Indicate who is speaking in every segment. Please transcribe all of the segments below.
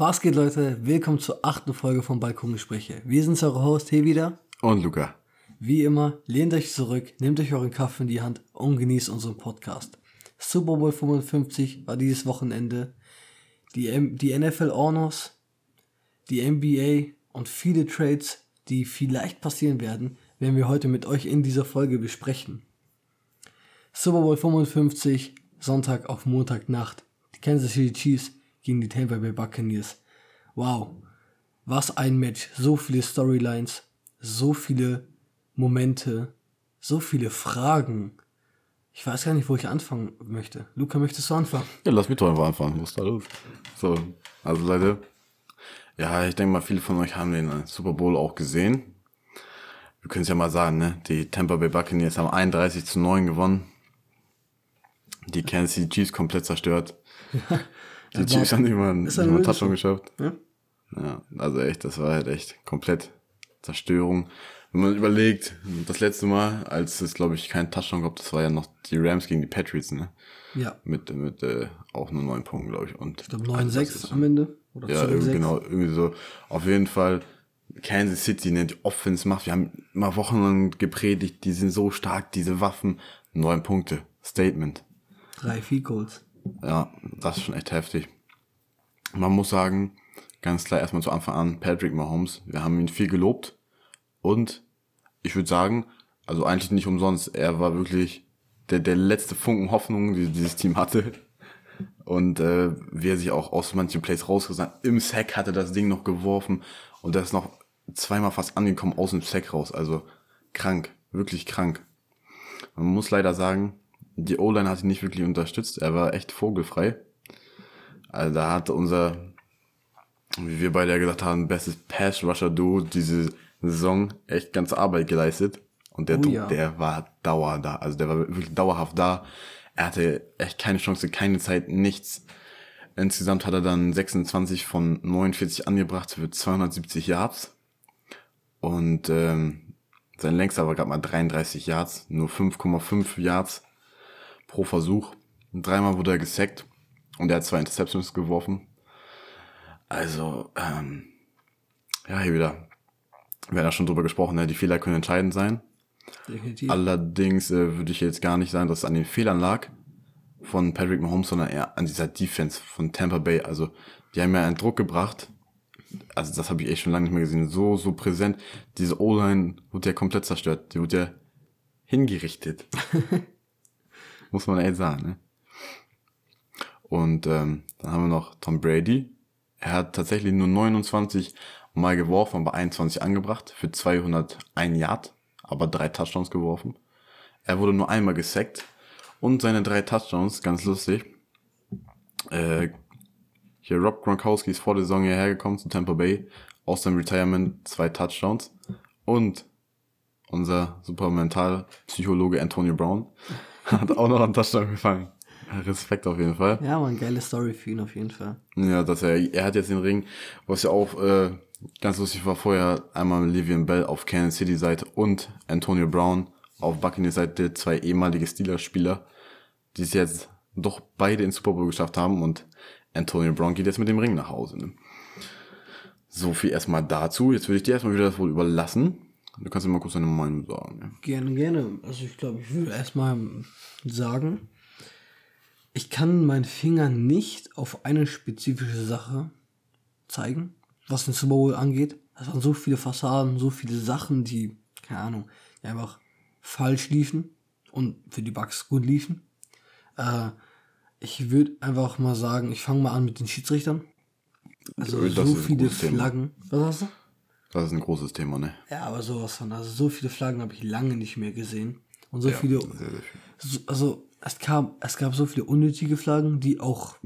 Speaker 1: Was geht, Leute? Willkommen zur achten Folge von Balkongespräche. Wir sind eure Host, hier wieder.
Speaker 2: Und Luca.
Speaker 1: Wie immer, lehnt euch zurück, nehmt euch euren Kaffee in die Hand und genießt unseren Podcast. Super Bowl 55 war dieses Wochenende. Die, M die NFL Honors, die NBA und viele Trades, die vielleicht passieren werden, werden wir heute mit euch in dieser Folge besprechen. Super Bowl 55, Sonntag auf Montagnacht. Die Kansas City Chiefs gegen die Tampa Bay Buccaneers. Wow, was ein Match. So viele Storylines, so viele Momente, so viele Fragen. Ich weiß gar nicht, wo ich anfangen möchte. Luca, möchtest du anfangen?
Speaker 2: Ja, lass mich doch einfach anfangen. Was da los? So, also Leute, ja, ich denke mal, viele von euch haben den Super Bowl auch gesehen. Wir können es ja mal sagen, ne? Die Tampa Bay Buccaneers haben 31 zu 9 gewonnen. Die Kansas City Chiefs komplett zerstört. Die Chiefs haben nicht mal, nicht einen Touchdown geschafft.
Speaker 1: Ja?
Speaker 2: Ja, also echt, das war halt echt komplett Zerstörung. Wenn man überlegt, das letzte Mal, als es, glaube ich, keinen Touchdown gab, das war ja noch die Rams gegen die Patriots, ne?
Speaker 1: Ja.
Speaker 2: Mit, mit äh, auch nur neun Punkten, glaube ich. Und
Speaker 1: Ich glaube
Speaker 2: also das
Speaker 1: 9-6
Speaker 2: ist-
Speaker 1: am Ende. Oder
Speaker 2: Ja,
Speaker 1: 10-6.
Speaker 2: irgendwie, genau, irgendwie so. Auf jeden Fall, Kansas City, ne, die Offense macht, wir haben mal wochenlang gepredigt, die sind so stark, diese Waffen. Neun Punkte. Statement.
Speaker 1: Drei Goals.
Speaker 2: Ja, das ist schon echt heftig. Man muss sagen, ganz klar erstmal zu Anfang an, Patrick Mahomes, wir haben ihn viel gelobt und ich würde sagen, also eigentlich nicht umsonst, er war wirklich der, der letzte Funken Hoffnung, die dieses Team hatte. Und äh, wie er sich auch aus manchen Plays rausgesandt hat, im Sack hat er das Ding noch geworfen und er ist noch zweimal fast angekommen aus dem Sack raus. Also krank, wirklich krank. Man muss leider sagen, die O-Line hat ihn nicht wirklich unterstützt. Er war echt vogelfrei. Also da hat unser, wie wir beide ja gesagt haben, bestes Pass-Rusher-Duo diese Saison echt ganze Arbeit geleistet. Und der
Speaker 1: Oh ja.
Speaker 2: der war dauer da. Also der war wirklich dauerhaft da. Er hatte echt keine Chance, keine Zeit, nichts. Insgesamt hat er dann 26 von 49 angebracht für 270 Yards. Und ähm, sein längster war gerade mal 33 Yards, nur 5,5 Yards pro Versuch. Dreimal wurde er gesackt und er hat zwei Interceptions geworfen. Also, ähm, ja, hier wieder. Wir haben ja schon drüber gesprochen, ne? die Fehler können entscheidend sein.
Speaker 1: Definitiv.
Speaker 2: Allerdings äh, würde ich jetzt gar nicht sagen, dass es an den Fehlern lag von Patrick Mahomes, sondern eher an dieser Defense von Tampa Bay. Also, die haben ja einen Druck gebracht. Also, das habe ich echt schon lange nicht mehr gesehen. So, so präsent. Diese O-Line wurde ja komplett zerstört. Die wurde ja hingerichtet. Muss man echt sagen, ne? Und ähm, dann haben wir noch Tom Brady. Er hat tatsächlich nur 29 Mal geworfen, aber 21 angebracht für 201 Yard, aber drei Touchdowns geworfen. Er wurde nur einmal gesackt und seine drei Touchdowns, ganz lustig. Äh, hier Rob Gronkowski ist vor der Saison hierher gekommen zu Tampa Bay, aus dem Retirement zwei Touchdowns und unser super Mentalpsychologe Antonio Brown hat auch noch einen Touchdown gefangen. Respekt auf jeden Fall.
Speaker 1: Ja, eine geile Story für ihn auf jeden Fall.
Speaker 2: Ja, dass er, er hat jetzt den Ring, was ja auch äh, ganz lustig war vorher, einmal Livian Bell auf Kansas City Seite und Antonio Brown auf Buccaneers Seite, zwei ehemalige Steelers-Spieler, die es jetzt doch beide ins Super Bowl geschafft haben und Antonio Brown geht jetzt mit dem Ring nach Hause. Ne? So viel erstmal dazu. Jetzt würde ich dir erstmal wieder das wohl überlassen. Du kannst mir mal kurz deine Meinung sagen. Ne?
Speaker 1: Gerne, gerne. Also ich glaube, ich würde erstmal sagen, ich kann meinen Finger nicht auf eine spezifische Sache zeigen, was den Super Bowl angeht. Es waren so viele Fassaden, so viele Sachen, die, keine Ahnung, die einfach falsch liefen und für die Bugs gut liefen. Äh, ich würde einfach mal sagen, ich fange mal an mit den Schiedsrichtern. Also
Speaker 2: Das
Speaker 1: so viele. Flaggen. Was hast du?
Speaker 2: Das ist ein großes Thema, ne?
Speaker 1: Ja, aber sowas von. Also so viele Flaggen habe ich lange nicht mehr gesehen. Und so viele.
Speaker 2: Sehr, sehr.
Speaker 1: So, also es gab, es gab so viele unnötige Flaggen, die auch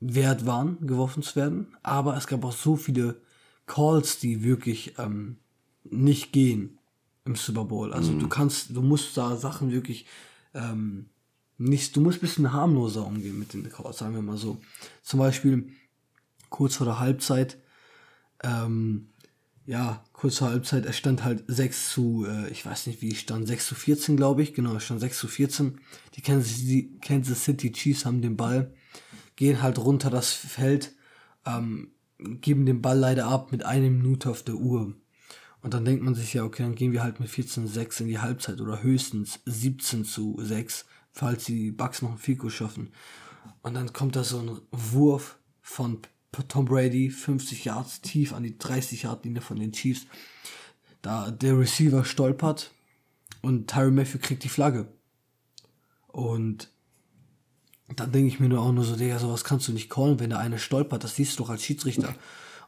Speaker 1: wert waren, geworfen zu werden. Aber es gab auch so viele Calls, die wirklich ähm, nicht gehen im Super Bowl. Also du kannst, du musst da Sachen wirklich ähm, nicht, du musst ein bisschen harmloser umgehen mit den Calls, sagen wir mal so. Zum Beispiel kurz vor der Halbzeit, ähm, ja, kurz vor Halbzeit, es stand halt 6 zu, äh, ich weiß nicht wie stand, 6 zu 14, glaube ich, genau, es stand 6 zu 14. Die Kansas City, Kansas City Chiefs haben den Ball, gehen halt runter das Feld, ähm, geben den Ball leider ab mit einer Minute auf der Uhr. Und dann denkt man sich ja, okay, dann gehen wir halt mit 14 zu 6 in die Halbzeit oder höchstens 17 zu 6, falls die Bucks noch ein Fico schaffen. Und dann kommt da so ein Wurf von Tom Brady, 50 Yards tief an die 30 Yard Linie von den Chiefs. Da der Receiver stolpert und Tyron Matthew kriegt die Flagge. Und dann denke ich mir nur auch nur so, Digga, sowas kannst du nicht callen, wenn da einer stolpert, das siehst du doch als Schiedsrichter.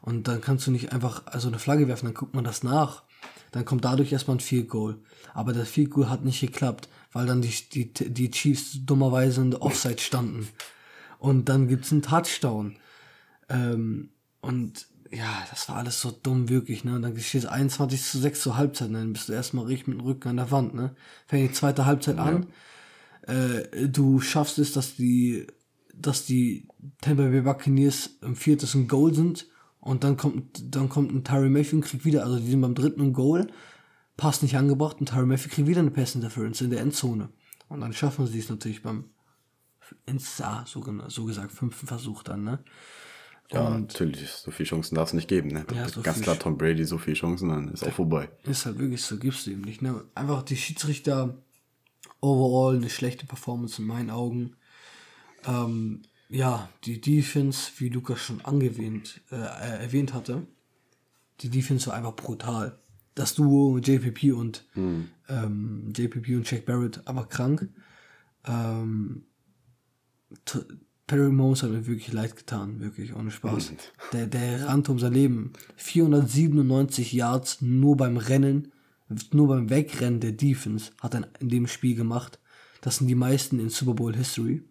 Speaker 1: Und dann kannst du nicht einfach also eine Flagge werfen, dann guckt man das nach. Dann kommt dadurch erstmal ein Field Goal. Aber das Field Goal hat nicht geklappt, weil dann die, die, die Chiefs dummerweise in der Offside standen. Und dann gibt's einen Touchdown. Ähm, und ja, das war alles so dumm, wirklich, ne? Und dann steht es 21 zu 6 zur Halbzeit, ne? Dann bist du erstmal richtig mit dem Rücken an der Wand, ne? Fängt die zweite Halbzeit an. Äh, du schaffst es, dass die, dass die Tampa Bay Buccaneers im viertes ein Goal sind und dann kommt, dann kommt ein Tyre Matthew und kriegt wieder, also die sind beim dritten ein Goal, Pass nicht angebracht und Tyre Matthew kriegt wieder eine Pass Interference in der Endzone. Und dann schaffen sie es natürlich beim ins ah, so, so gesagt fünften Versuch dann, ne?
Speaker 2: Ja, natürlich, so viele Chancen darf es nicht geben, ne?
Speaker 1: Ja, so
Speaker 2: Ganz klar, Tom Brady, so viele Chancen, dann ist auch vorbei.
Speaker 1: Ist halt wirklich so, gibst du ihm nicht. Ne? Einfach die Schiedsrichter overall eine schlechte Performance in meinen Augen. Ähm, ja, die Defense, wie Lukas schon angewähnt, äh, äh, erwähnt hatte, die Defense war einfach brutal. Das Duo JPP und ähm, JPP und Jack Barrett einfach krank. Ähm, Perry Mose hat mir wirklich leid getan, wirklich, ohne Spaß. Der, der rannte um sein Leben. 497 Yards nur beim Rennen, nur beim Wegrennen der Defense hat er in dem Spiel gemacht. Das sind die meisten in Super Bowl History.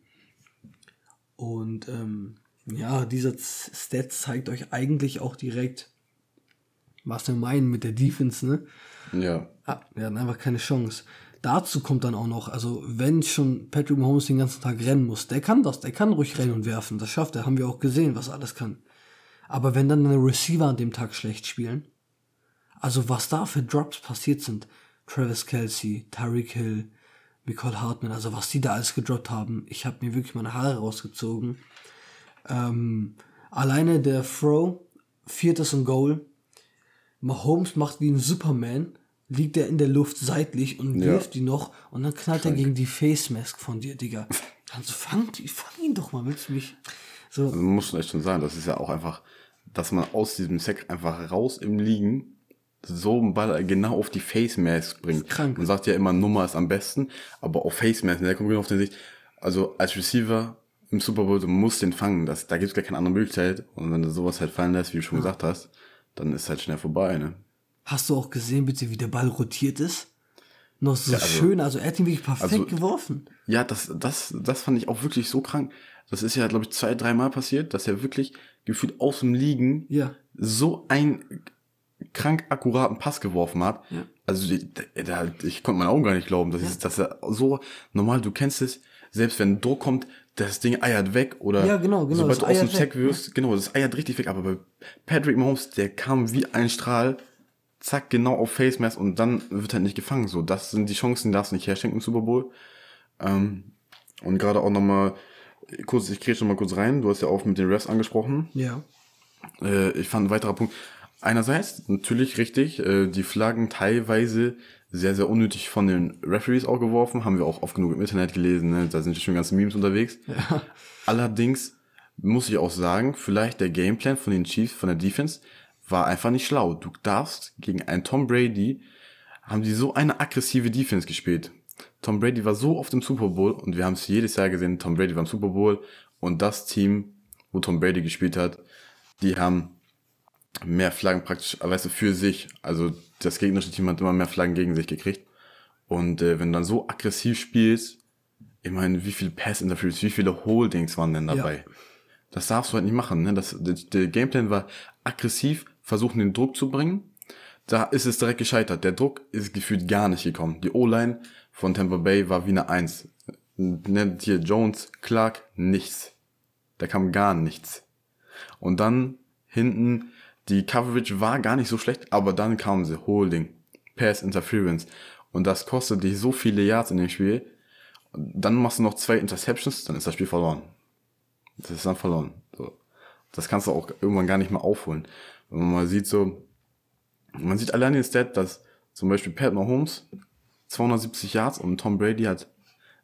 Speaker 1: Und ähm, ja, dieser Stat zeigt euch eigentlich auch direkt, was wir meinen mit der Defense, ne?
Speaker 2: Ja.
Speaker 1: Ah, wir hatten einfach keine Chance. Dazu kommt dann auch noch, also wenn schon Patrick Mahomes den ganzen Tag rennen muss, der kann das, der kann ruhig rennen und werfen, das schafft er, haben wir auch gesehen, was alles kann. Aber wenn dann deine Receiver an dem Tag schlecht spielen, also was da für Drops passiert sind, Travis Kelsey, Tyreek Hill, Nicole Hartman, also was die da alles gedroppt haben, ich habe mir wirklich meine Haare rausgezogen. Ähm, alleine der Throw, viertes und Goal, Mahomes macht wie ein Superman, liegt er in der Luft seitlich und
Speaker 2: Ja.
Speaker 1: wirft die noch und dann knallt er gegen die Face Mask von dir, Digga. Also fang, fang ihn doch mal, willst du mich? So,
Speaker 2: Also muss man echt schon sagen, das ist ja auch einfach, dass man aus diesem Sack einfach raus im Liegen so einen Ball genau auf die Face Mask bringt.
Speaker 1: krank.
Speaker 2: Man sagt ja immer, Nummer ist am besten, aber auf Face Mask, der kommt genau auf den Sicht. Also als Receiver im Super Bowl, du musst den fangen. Das, da gibt es gar keine andere Möglichkeit. Und wenn du sowas halt fallen lässt, wie du schon gesagt hast, dann ist halt schnell vorbei, ne?
Speaker 1: Hast du auch gesehen, bitte, wie der Ball rotiert ist? Noch so
Speaker 2: also-
Speaker 1: schön, also er hat ihn wirklich perfekt
Speaker 2: also-
Speaker 1: geworfen.
Speaker 2: Ja, das, das, das fand ich auch wirklich so krank. Das ist ja, glaube ich, zwei, dreimal passiert, dass er wirklich gefühlt aus dem Liegen
Speaker 1: Ja.
Speaker 2: so einen krank akkuraten Pass geworfen hat.
Speaker 1: Ja.
Speaker 2: Also da, ich konnte meinen Augen gar nicht glauben. Das ist, dass er so normal, du kennst es, selbst wenn Druck kommt, das Ding eiert weg oder
Speaker 1: Ja, genau, genau,
Speaker 2: sobald du aus dem Sack wirst, genau, das eiert richtig weg. Aber bei Patrick Mahomes, der kam wie ein Strahl, zack, genau auf Face Mask und dann wird er nicht gefangen. So, das sind die Chancen, die darfst du nicht herschenken im Super Bowl. Ähm, und gerade auch nochmal, kurz, ich kriege schon mal kurz rein, du hast ja auch mit den Refs angesprochen.
Speaker 1: Ja.
Speaker 2: Äh, ich fand ein weiterer Punkt. Einerseits natürlich richtig, äh, die Flaggen teilweise sehr, sehr unnötig von den Referees auch geworfen, haben wir auch oft genug im Internet gelesen, ne? da sind schon ganze Memes unterwegs. Allerdings muss ich auch sagen, vielleicht der Gameplan von den Chiefs, von der Defense, war einfach nicht schlau. Du darfst gegen einen Tom Brady, haben die so eine aggressive Defense gespielt. Tom Brady war so oft im Super Bowl und wir haben es jedes Jahr gesehen, Tom Brady war im Super Bowl und das Team, wo Tom Brady gespielt hat, die haben mehr Flaggen praktisch, weißt du, für sich. Also das gegnerische Team hat immer mehr Flaggen gegen sich gekriegt. Und äh, wenn du dann so aggressiv spielst, ich meine, wie viele Pass-Interference, wie viele Holdings waren denn dabei? Das darfst du halt nicht machen. Ne? Das, der, der Gameplan war aggressiv, versuchen den Druck zu bringen. Da ist es direkt gescheitert. Der Druck ist gefühlt gar nicht gekommen. Die O-Line von Tampa Bay war wie eine Eins. Nennt hier Jones, Clark, nichts. Da kam gar nichts. Und dann hinten, die Coverage war gar nicht so schlecht, aber dann kamen sie, Holding, Pass Interference. Und das kostet dich so viele Yards in dem Spiel. Dann machst du noch zwei Interceptions, dann ist das Spiel verloren. Das ist dann verloren. So. das kannst du auch irgendwann gar nicht mehr aufholen. Wenn man mal sieht so, man sieht allein den Stat, dass zum Beispiel Pat Mahomes 270 Yards und Tom Brady hat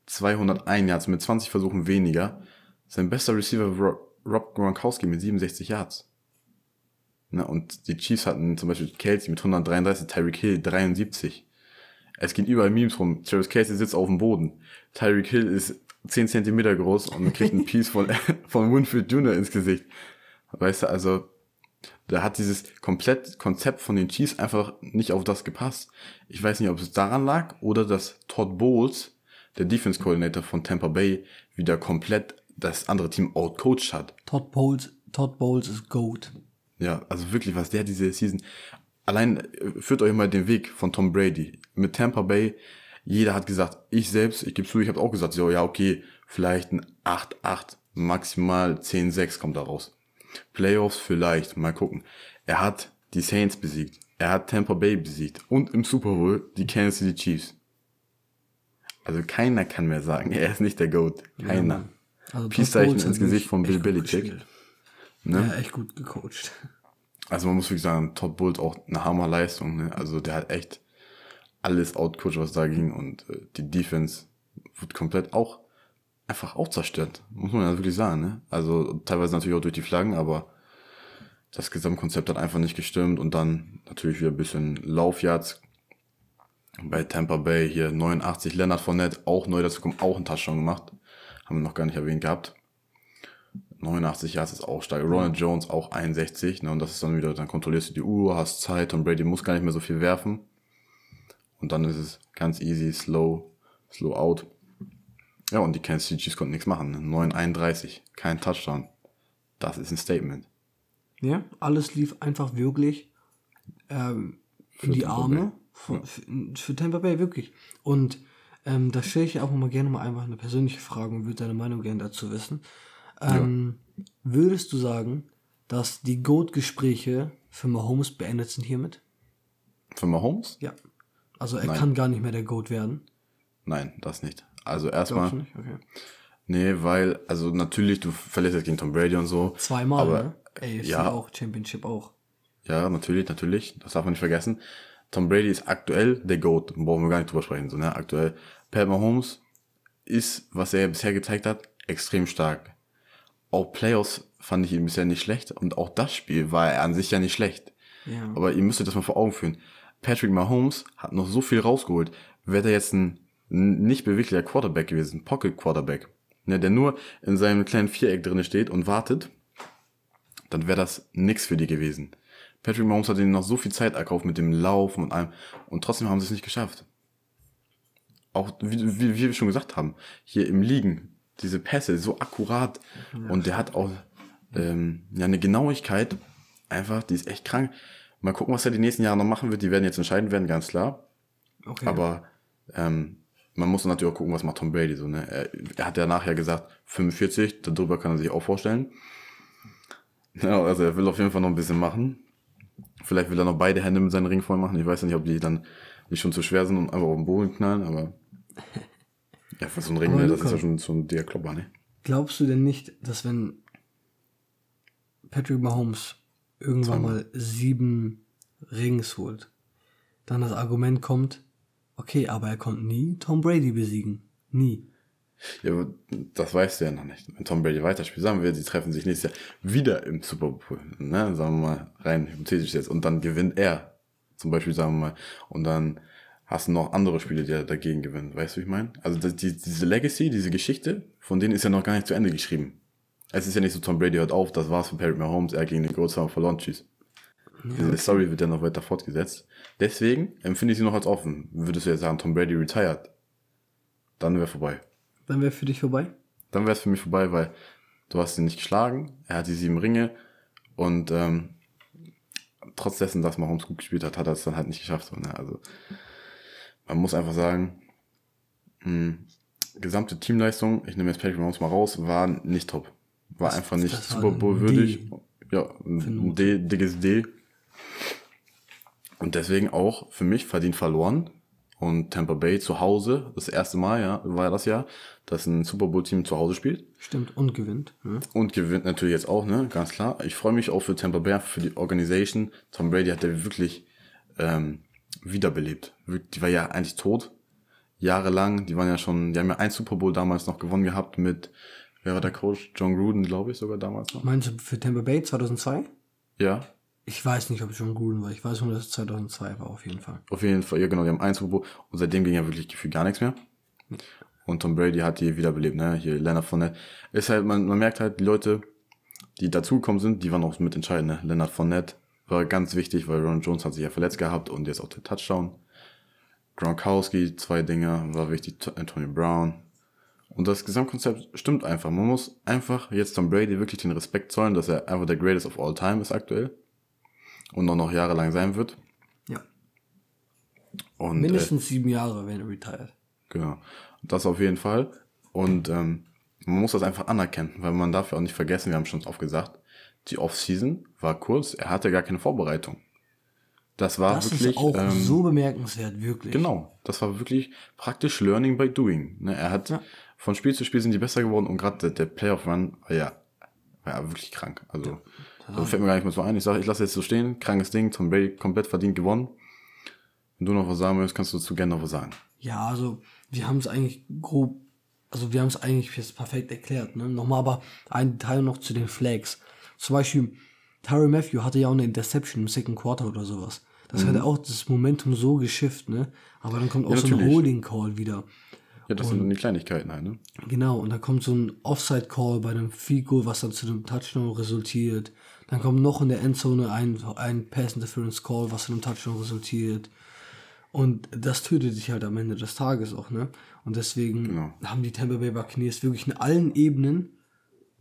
Speaker 2: 201 Yards mit 20 Versuchen weniger. Sein bester Receiver Rob, Rob Gronkowski mit 67 Yards. Ne, und die Chiefs hatten zum Beispiel Kelsey mit 133, Tyreek Hill 73. Es geht überall Memes rum. Travis Kelsey sitzt auf dem Boden. Tyreek Hill ist 10 Zentimeter groß und kriegt einen Piece von, von Winfield Jr. ins Gesicht. Weißt du, also, da hat dieses komplett Konzept von den Chiefs einfach nicht auf das gepasst. Ich weiß nicht, ob es daran lag oder dass Todd Bowles, der Defense Coordinator von Tampa Bay, wieder komplett das andere Team outcoached hat.
Speaker 1: Todd Bowles, Todd Bowles ist GOAT.
Speaker 2: Ja, also wirklich, was der diese Season, allein äh, führt euch mal den Weg von Tom Brady. Mit Tampa Bay, jeder hat gesagt, ich selbst, ich gebe zu, ich habe auch gesagt, so, ja, okay, vielleicht ein 8-8, maximal 10-6 kommt da raus. Playoffs vielleicht, mal gucken. Er hat die Saints besiegt. Er hat Tampa Bay besiegt. Und im Super Bowl die Kansas City Chiefs. Also keiner kann mehr sagen, er ist nicht der GOAT. Keiner.
Speaker 1: Ja, also
Speaker 2: Peace-Zeichen ins Gesicht von Bill Belichick.
Speaker 1: Ne? Ja, echt gut gecoacht.
Speaker 2: Also man muss wirklich sagen, Todd Bowles auch eine Hammerleistung. Ne? Also der hat echt alles outcoached, was da ging. Und äh, die Defense wird komplett auch einfach auch zerstört. Muss man ja wirklich sagen. Ne? Also teilweise natürlich auch durch die Flaggen, aber das Gesamtkonzept hat einfach nicht gestimmt. Und dann natürlich wieder ein bisschen Laufyards. Bei Tampa Bay hier 89, Leonard Fournette, auch neu dazu kommt, auch einen Touchdown gemacht. Haben wir noch gar nicht erwähnt gehabt. 89 Yards ist auch stark. Ronald Jones auch 61. Ne, und das ist dann wieder, dann kontrollierst du die Uhr, hast Zeit. Tom Brady muss gar nicht mehr so viel werfen. Und dann ist es ganz easy, slow, slow out. Ja, und die Kansas City Chiefs konnten nichts machen. 9,31. Ne? Kein Touchdown. Das ist ein Statement.
Speaker 1: Ja, alles lief einfach wirklich ähm, in die Tampa Arme für, für, für, Tampa Bay, wirklich. Und ähm, da stelle ich auch mal gerne mal einfach eine persönliche Frage und würde deine Meinung gerne dazu wissen. Ähm, ja. Würdest du sagen, dass die Goat-Gespräche für Mahomes beendet sind hiermit?
Speaker 2: Für Mahomes?
Speaker 1: Ja. Also er Nein. kann gar nicht mehr der Goat werden.
Speaker 2: Nein, das nicht. Also erstmal. Okay. Nee, weil, also natürlich, du verlierst jetzt gegen Tom Brady und so.
Speaker 1: Zweimal, aber, ne? Ey, ja auch, Championship auch.
Speaker 2: Ja, natürlich, natürlich. Das darf man nicht vergessen. Tom Brady ist aktuell der GOAT. Brauchen wir gar nicht drüber sprechen. So, ne? Aktuell. Pat Mahomes ist, was er bisher gezeigt hat, extrem stark auch Playoffs fand ich ihn bisher nicht schlecht und auch das Spiel war er an sich ja nicht schlecht. Ja. Aber ihr müsst euch das mal vor Augen führen. Patrick Mahomes hat noch so viel rausgeholt. Wäre er jetzt ein nicht beweglicher Quarterback gewesen, Pocket Quarterback, ne, der nur in seinem kleinen Viereck drinne steht und wartet, dann wäre das nix für die gewesen. Patrick Mahomes hat ihnen noch so viel Zeit erkauft mit dem Laufen und allem und trotzdem haben sie es nicht geschafft. Auch wie, wie, wie wir schon gesagt haben, hier im Liegen, diese Pässe so akkurat ja. und der hat auch ähm, ja eine Genauigkeit einfach, die ist echt krank. Mal gucken, was er die nächsten Jahre noch machen wird. Die werden jetzt entscheiden werden, ganz klar. Okay. Aber ähm, man muss natürlich auch gucken, was macht Tom Brady so. Ne? Er, er hat ja nachher gesagt, 45, darüber kann er sich auch vorstellen. Ja, also er will auf jeden Fall noch ein bisschen machen. Vielleicht will er noch beide Hände mit seinem Ring voll machen. Ich weiß ja nicht, ob die dann nicht schon zu schwer sind und einfach auf den Boden knallen, aber Ja, für so ein Ring, ne, das ist ja schon so ein Diaklopper, ne?
Speaker 1: Glaubst du denn nicht, dass wenn Patrick Mahomes irgendwann mal sieben Rings holt, dann das Argument kommt, okay, aber er konnte nie Tom Brady besiegen. Nie.
Speaker 2: Ja, aber das weißt du ja noch nicht. Wenn Tom Brady weiterspielt, sagen wir, sie treffen sich nächstes Jahr wieder im Super Bowl, ne? Sagen wir mal rein hypothetisch jetzt. Und dann gewinnt er. Zum Beispiel, sagen wir mal. Und dann hast du noch andere Spiele, die dagegen gewinnen. Weißt du, wie ich meine? Also die, diese Legacy, diese Geschichte, von denen ist ja noch gar nicht zu Ende geschrieben. Es ist ja nicht so, Tom Brady hört auf, das war's für Patrick Mahomes, er gegen den haben verloren, tschüss. Ja, Diese Story wird ja noch weiter fortgesetzt. Deswegen empfinde ich sie noch als offen. Würdest du jetzt sagen, Tom Brady retired, dann wäre vorbei.
Speaker 1: Dann wäre für dich vorbei?
Speaker 2: Dann wäre es für mich vorbei, weil du hast ihn nicht geschlagen, er hat die sieben Ringe und ähm, trotz dessen, dass Mahomes gut gespielt hat, hat er es dann halt nicht geschafft. So, ne? Also man muss einfach sagen, mh, hm, gesamte Teamleistung, ich nehme jetzt Patrick Mahomes mal raus, war nicht top. War das, einfach nicht Super Bowl würdig. Ja, ein D, dickes D. Und deswegen auch für mich verdient verloren. und Tampa Bay zu Hause, das erste Mal, ja, war das ja, dass ein Super Bowl-Team zu Hause spielt.
Speaker 1: Stimmt, und gewinnt. Ne?
Speaker 2: Und gewinnt natürlich jetzt auch, ne, ganz klar. Ich freue mich auch für Tampa Bay, für die Organisation. Tom Brady hat der wirklich ähm, wiederbelebt. Die war ja eigentlich tot, jahrelang. Die waren ja schon, die haben ja ein Super Bowl damals noch gewonnen gehabt mit, wer war der Coach? John Gruden, glaube ich, sogar damals noch.
Speaker 1: Meinst du für Tampa Bay 2002?
Speaker 2: Ja,
Speaker 1: Ich weiß nicht, ob es John Gruden war. Ich weiß nur, dass es 2002 war, auf jeden Fall.
Speaker 2: Auf jeden Fall, ja genau, die haben ein Super Bowl und seitdem ging ja wirklich gefühlt gar nichts mehr. Und Tom Brady hat die wiederbelebt, ne? Hier Leonard Fournette. Ist halt, man, man merkt halt, die Leute, die dazugekommen sind, die waren auch mit entscheidend, ne? Leonard Fournette war ganz wichtig, weil Ron Jones hat sich ja verletzt gehabt und jetzt auch der Touchdown. Gronkowski, zwei Dinger, war wichtig, Antonio Brown. Und das Gesamtkonzept stimmt einfach. Man muss einfach jetzt Tom Brady wirklich den Respekt zollen, dass er einfach der Greatest of all time ist aktuell. Und auch noch jahrelang sein wird.
Speaker 1: Ja.
Speaker 2: Und, äh,
Speaker 1: Mindestens sieben Jahre, wenn er retired.
Speaker 2: Genau. Das auf jeden Fall. Und ähm, man muss das einfach anerkennen, weil man darf ja auch nicht vergessen, wir haben schon oft gesagt, die Offseason war kurz, er hatte gar keine Vorbereitung. Das war
Speaker 1: Das
Speaker 2: wirklich.
Speaker 1: ist auch
Speaker 2: ähm,
Speaker 1: so bemerkenswert, wirklich.
Speaker 2: Genau, das war wirklich praktisch Learning by Doing. Ne, er hat
Speaker 1: Ja.
Speaker 2: von Spiel zu Spiel sind die besser geworden und gerade der, der Playoff-Run war ja, war ja wirklich krank. Also, so fällt mir gar nicht mehr so ein. Ich sage, ich lasse jetzt so stehen, krankes Ding, Tom Brady komplett verdient gewonnen. Wenn du noch was sagen willst, kannst du dazu gerne noch was sagen.
Speaker 1: Ja, also wir haben es eigentlich grob, also wir haben es eigentlich jetzt perfekt erklärt. Ne? Nochmal aber ein Teil noch zu den Flags. Zum Beispiel, Tyron Matthew hatte ja auch eine Interception im Second Quarter oder sowas. Das hat auch das Momentum so geschifft, ne? Aber dann kommt auch so ein. Holding Call wieder.
Speaker 2: Ja, das sind dann die Kleinigkeiten halt, ne?
Speaker 1: Genau, und dann kommt so ein Offside-Call bei einem Field Goal, was dann zu einem Touchdown resultiert. Dann kommt noch in der Endzone ein, ein Pass-Interference-Call, was zu einem Touchdown resultiert. Und das tötet sich halt am Ende des Tages auch, ne? Und deswegen
Speaker 2: Genau.
Speaker 1: haben die Tampa Bay Buccaneers wirklich in allen Ebenen,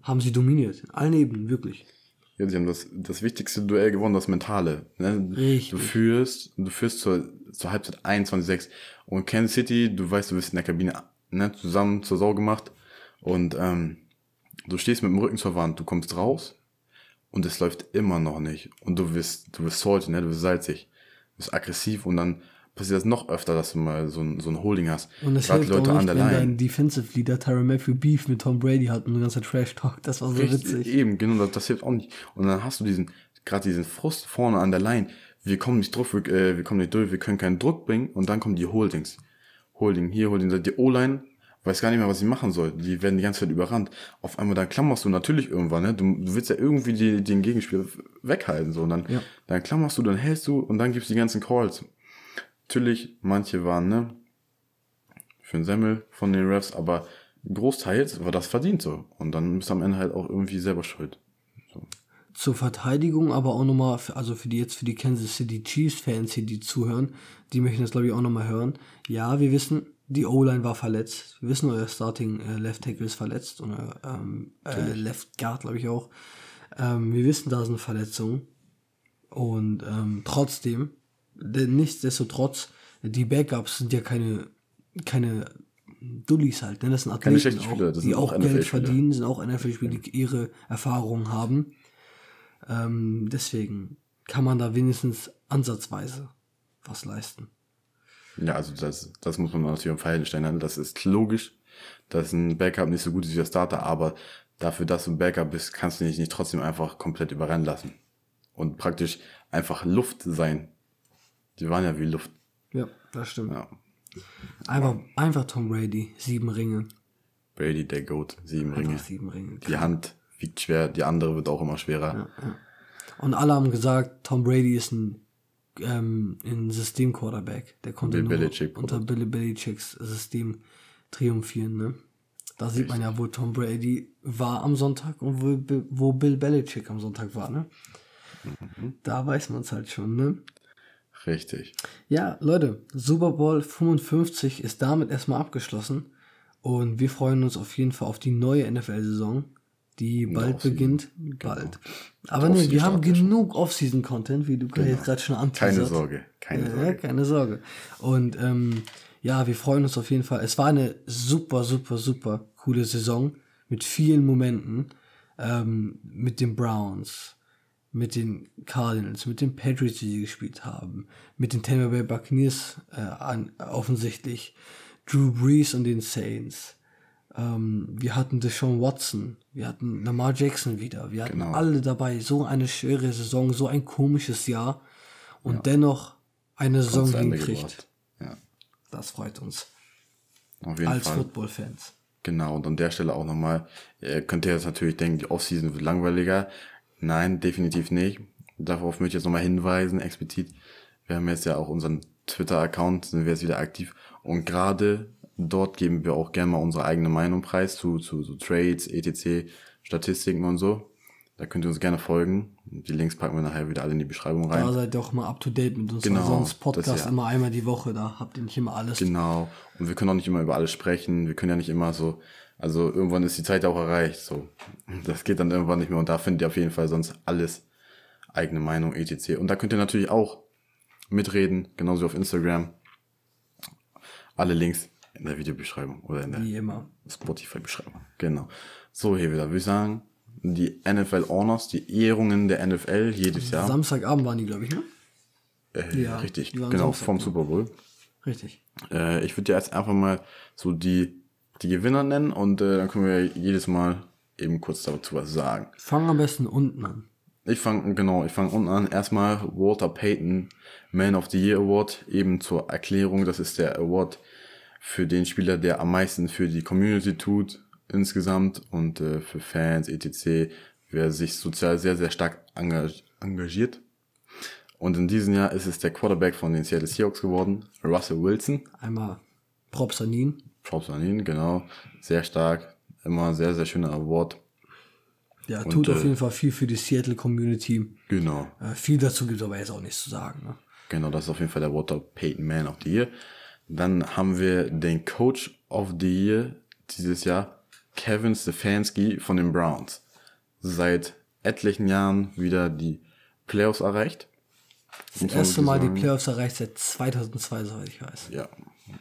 Speaker 1: haben sie dominiert. In allen Ebenen, wirklich.
Speaker 2: Ja, sie haben das, das wichtigste Duell gewonnen, das Mentale. Ne?
Speaker 1: Richtig.
Speaker 2: Du führst, du führst zur, zur Halbzeit 21-6 und Kansas City, du weißt, du bist in der Kabine ne, zusammen zur Sau gemacht und ähm, du stehst mit dem Rücken zur Wand, du kommst raus und es läuft immer noch nicht und du wirst, du wirst salty, ne? du wirst salzig, du bist aggressiv und dann passiert das noch öfter, dass du mal so ein, so ein Holding hast.
Speaker 1: Und es hilft auch nicht, wenn dein Defensive Leader Tyron Matthew Beef mit Tom Brady hat und ein ganzer Trash-Talk. Das war so
Speaker 2: Richtig,
Speaker 1: witzig.
Speaker 2: Eben, genau, das, das hilft auch nicht. Und dann hast du diesen, gerade diesen Frust vorne an der Line. Wir kommen nicht drauf, wir, äh, wir kommen nicht durch, wir können keinen Druck bringen. Und dann kommen die Holdings. Holding hier, Holding. Die O-Line weiß gar nicht mehr, was sie machen soll. Die werden die ganze Zeit überrannt. Auf einmal, dann klammerst du natürlich irgendwann, ne? Du, du willst ja irgendwie die, den Gegenspieler weghalten, so. Und dann,
Speaker 1: Ja.
Speaker 2: dann klammerst du, dann hältst du und dann gibt's die ganzen Calls. Natürlich, manche waren, ne? Für den Semmel von den Refs, aber großteils war das verdient so. Und dann bist du am Ende halt auch irgendwie selber schuld.
Speaker 1: Zur Verteidigung, aber auch nochmal, für, also für die jetzt für die Kansas City Chiefs Fans hier, die zuhören, die möchten das glaube ich auch nochmal hören. Ja, wir wissen, die O-Line war verletzt. Wir wissen, euer Starting äh, Left Tackle ist verletzt und euer ähm, äh, Left Guard glaube ich auch. Ähm, wir wissen, da ist eine Verletzung und ähm, trotzdem, denn nichtsdestotrotz, die Backups sind ja keine keine Dullis halt, ne? Das sind Athleten
Speaker 2: schlechten
Speaker 1: auch,
Speaker 2: Spieler, das
Speaker 1: die
Speaker 2: auch
Speaker 1: auch Geld verdienen, sind auch NFL-Spieler, die ihre Erfahrungen haben. Ähm, deswegen kann man da wenigstens ansatzweise was leisten.
Speaker 2: Ja, also das, das muss man natürlich im Verhältnis stellen. Das ist logisch, dass ein Backup nicht so gut ist wie der Starter, aber dafür, dass du ein Backup bist, kannst du dich nicht trotzdem einfach komplett überrennen lassen. Und praktisch einfach Luft sein. Die waren ja wie Luft.
Speaker 1: Ja, das stimmt.
Speaker 2: Ja.
Speaker 1: Einfach, einfach Tom Brady, sieben Ringe.
Speaker 2: Brady, der Goat, sieben Ringe.
Speaker 1: Sieben Ringe.
Speaker 2: Die Hand wiegt schwer, die andere wird auch immer schwerer.
Speaker 1: Und alle haben gesagt, Tom Brady ist ein, ähm, ein System-Quarterback. Der konnte
Speaker 2: Bill
Speaker 1: nur
Speaker 2: Belichick
Speaker 1: unter Bill Belichicks System triumphieren. Ne? Da sieht man ja, wo Tom Brady war am Sonntag und wo, wo Bill Belichick am Sonntag war. Ne?
Speaker 2: Mhm.
Speaker 1: Da weiß man es halt schon. Ne?
Speaker 2: Richtig.
Speaker 1: Ja, Leute, Super Bowl 55 ist damit erstmal abgeschlossen. Und wir freuen uns auf jeden Fall auf die neue NFL-Saison, die bald beginnt. Bald. Aber nee, wir haben genug Off-Season-Content, wie du jetzt gerade schon anteasert.
Speaker 2: Keine Sorge, keine
Speaker 1: Ja,
Speaker 2: Sorge.
Speaker 1: keine Sorge. Und ähm, ja, wir freuen uns auf jeden Fall. Es war eine super, super, super coole Saison mit vielen Momenten. Ähm, mit den Browns, mit den Cardinals, mit den Patriots, die sie gespielt haben, mit den Tampa Bay Buccaneers äh, an, offensichtlich, Drew Brees und den Saints. Ähm, wir hatten Deshaun Watson, wir hatten Lamar Jackson wieder, wir hatten
Speaker 2: Genau.
Speaker 1: alle dabei. So eine schwere Saison, so ein komisches Jahr und dennoch eine Saison hinkriegt.
Speaker 2: Ja,
Speaker 1: Das freut uns
Speaker 2: auf jeden
Speaker 1: als. Football-Fans.
Speaker 2: Genau, und an der Stelle auch nochmal, ihr könnt ihr jetzt natürlich denken, die Offseason wird langweiliger. Nein, definitiv nicht. Darauf möchte ich jetzt nochmal hinweisen, explizit. Wir haben jetzt ja auch unseren Twitter-Account, sind wir jetzt wieder aktiv. Und gerade dort geben wir auch gerne mal unsere eigene Meinung preis zu, zu so Trades, etc., Statistiken und so. Da könnt ihr uns gerne folgen. Die Links packen wir nachher wieder alle in die Beschreibung rein.
Speaker 1: Da seid ihr auch mal up to date mit uns.
Speaker 2: Genau,
Speaker 1: sonst Podcast
Speaker 2: ja.
Speaker 1: immer einmal die Woche, da habt ihr nicht immer alles.
Speaker 2: Genau. Und wir können auch nicht immer über alles sprechen. Wir können ja nicht immer so, also irgendwann ist die Zeit ja auch erreicht. So. Das geht dann irgendwann nicht mehr. Und da findet ihr auf jeden Fall sonst alles. Eigene Meinung, etc. Und da könnt ihr natürlich auch mitreden, genauso auf Instagram. Alle Links in der Videobeschreibung oder in der
Speaker 1: Wie immer.
Speaker 2: Spotify-Beschreibung. Genau. So, hier wieder. Wir sagen, die NFL Honors, die Ehrungen der NFL jedes Jahr.
Speaker 1: Samstagabend waren die, glaube ich, ne?
Speaker 2: Äh,
Speaker 1: ja,
Speaker 2: richtig, genau,
Speaker 1: Samstag,
Speaker 2: vom. Super Bowl.
Speaker 1: Richtig.
Speaker 2: Äh, ich würde jetzt einfach mal so die, die Gewinner nennen und äh, dann können wir jedes Mal eben kurz dazu was sagen.
Speaker 1: Fangen am besten unten an.
Speaker 2: Ich fange, genau, ich fange unten an. Erstmal Walter Payton, Man of the Year Award, eben zur Erklärung. Das ist der Award für den Spieler, der am meisten für die Community tut insgesamt und äh, für Fans, etc., wer sich sozial sehr, sehr stark engag engagiert. Und in diesem Jahr ist es der Quarterback von den Seattle Seahawks geworden, Russell Wilson.
Speaker 1: Einmal Props an ihn.
Speaker 2: Props an ihn, genau. Sehr stark. Immer sehr, sehr schöner Award.
Speaker 1: Der
Speaker 2: Und,
Speaker 1: tut auf
Speaker 2: äh,
Speaker 1: jeden Fall viel für die Seattle Community.
Speaker 2: Genau.
Speaker 1: Äh, viel dazu gibt es aber jetzt auch nichts zu sagen. Ne?
Speaker 2: Genau, das ist auf jeden Fall der Walter Payton Man of the Year. Dann haben wir den Coach of the Year dieses Jahr, Kevin Stefanski von den Browns. Seit etlichen Jahren wieder die Playoffs erreicht.
Speaker 1: Das
Speaker 2: Muss
Speaker 1: erste Mal die. Playoffs erreicht seit 2002, soweit ich weiß.
Speaker 2: Ja,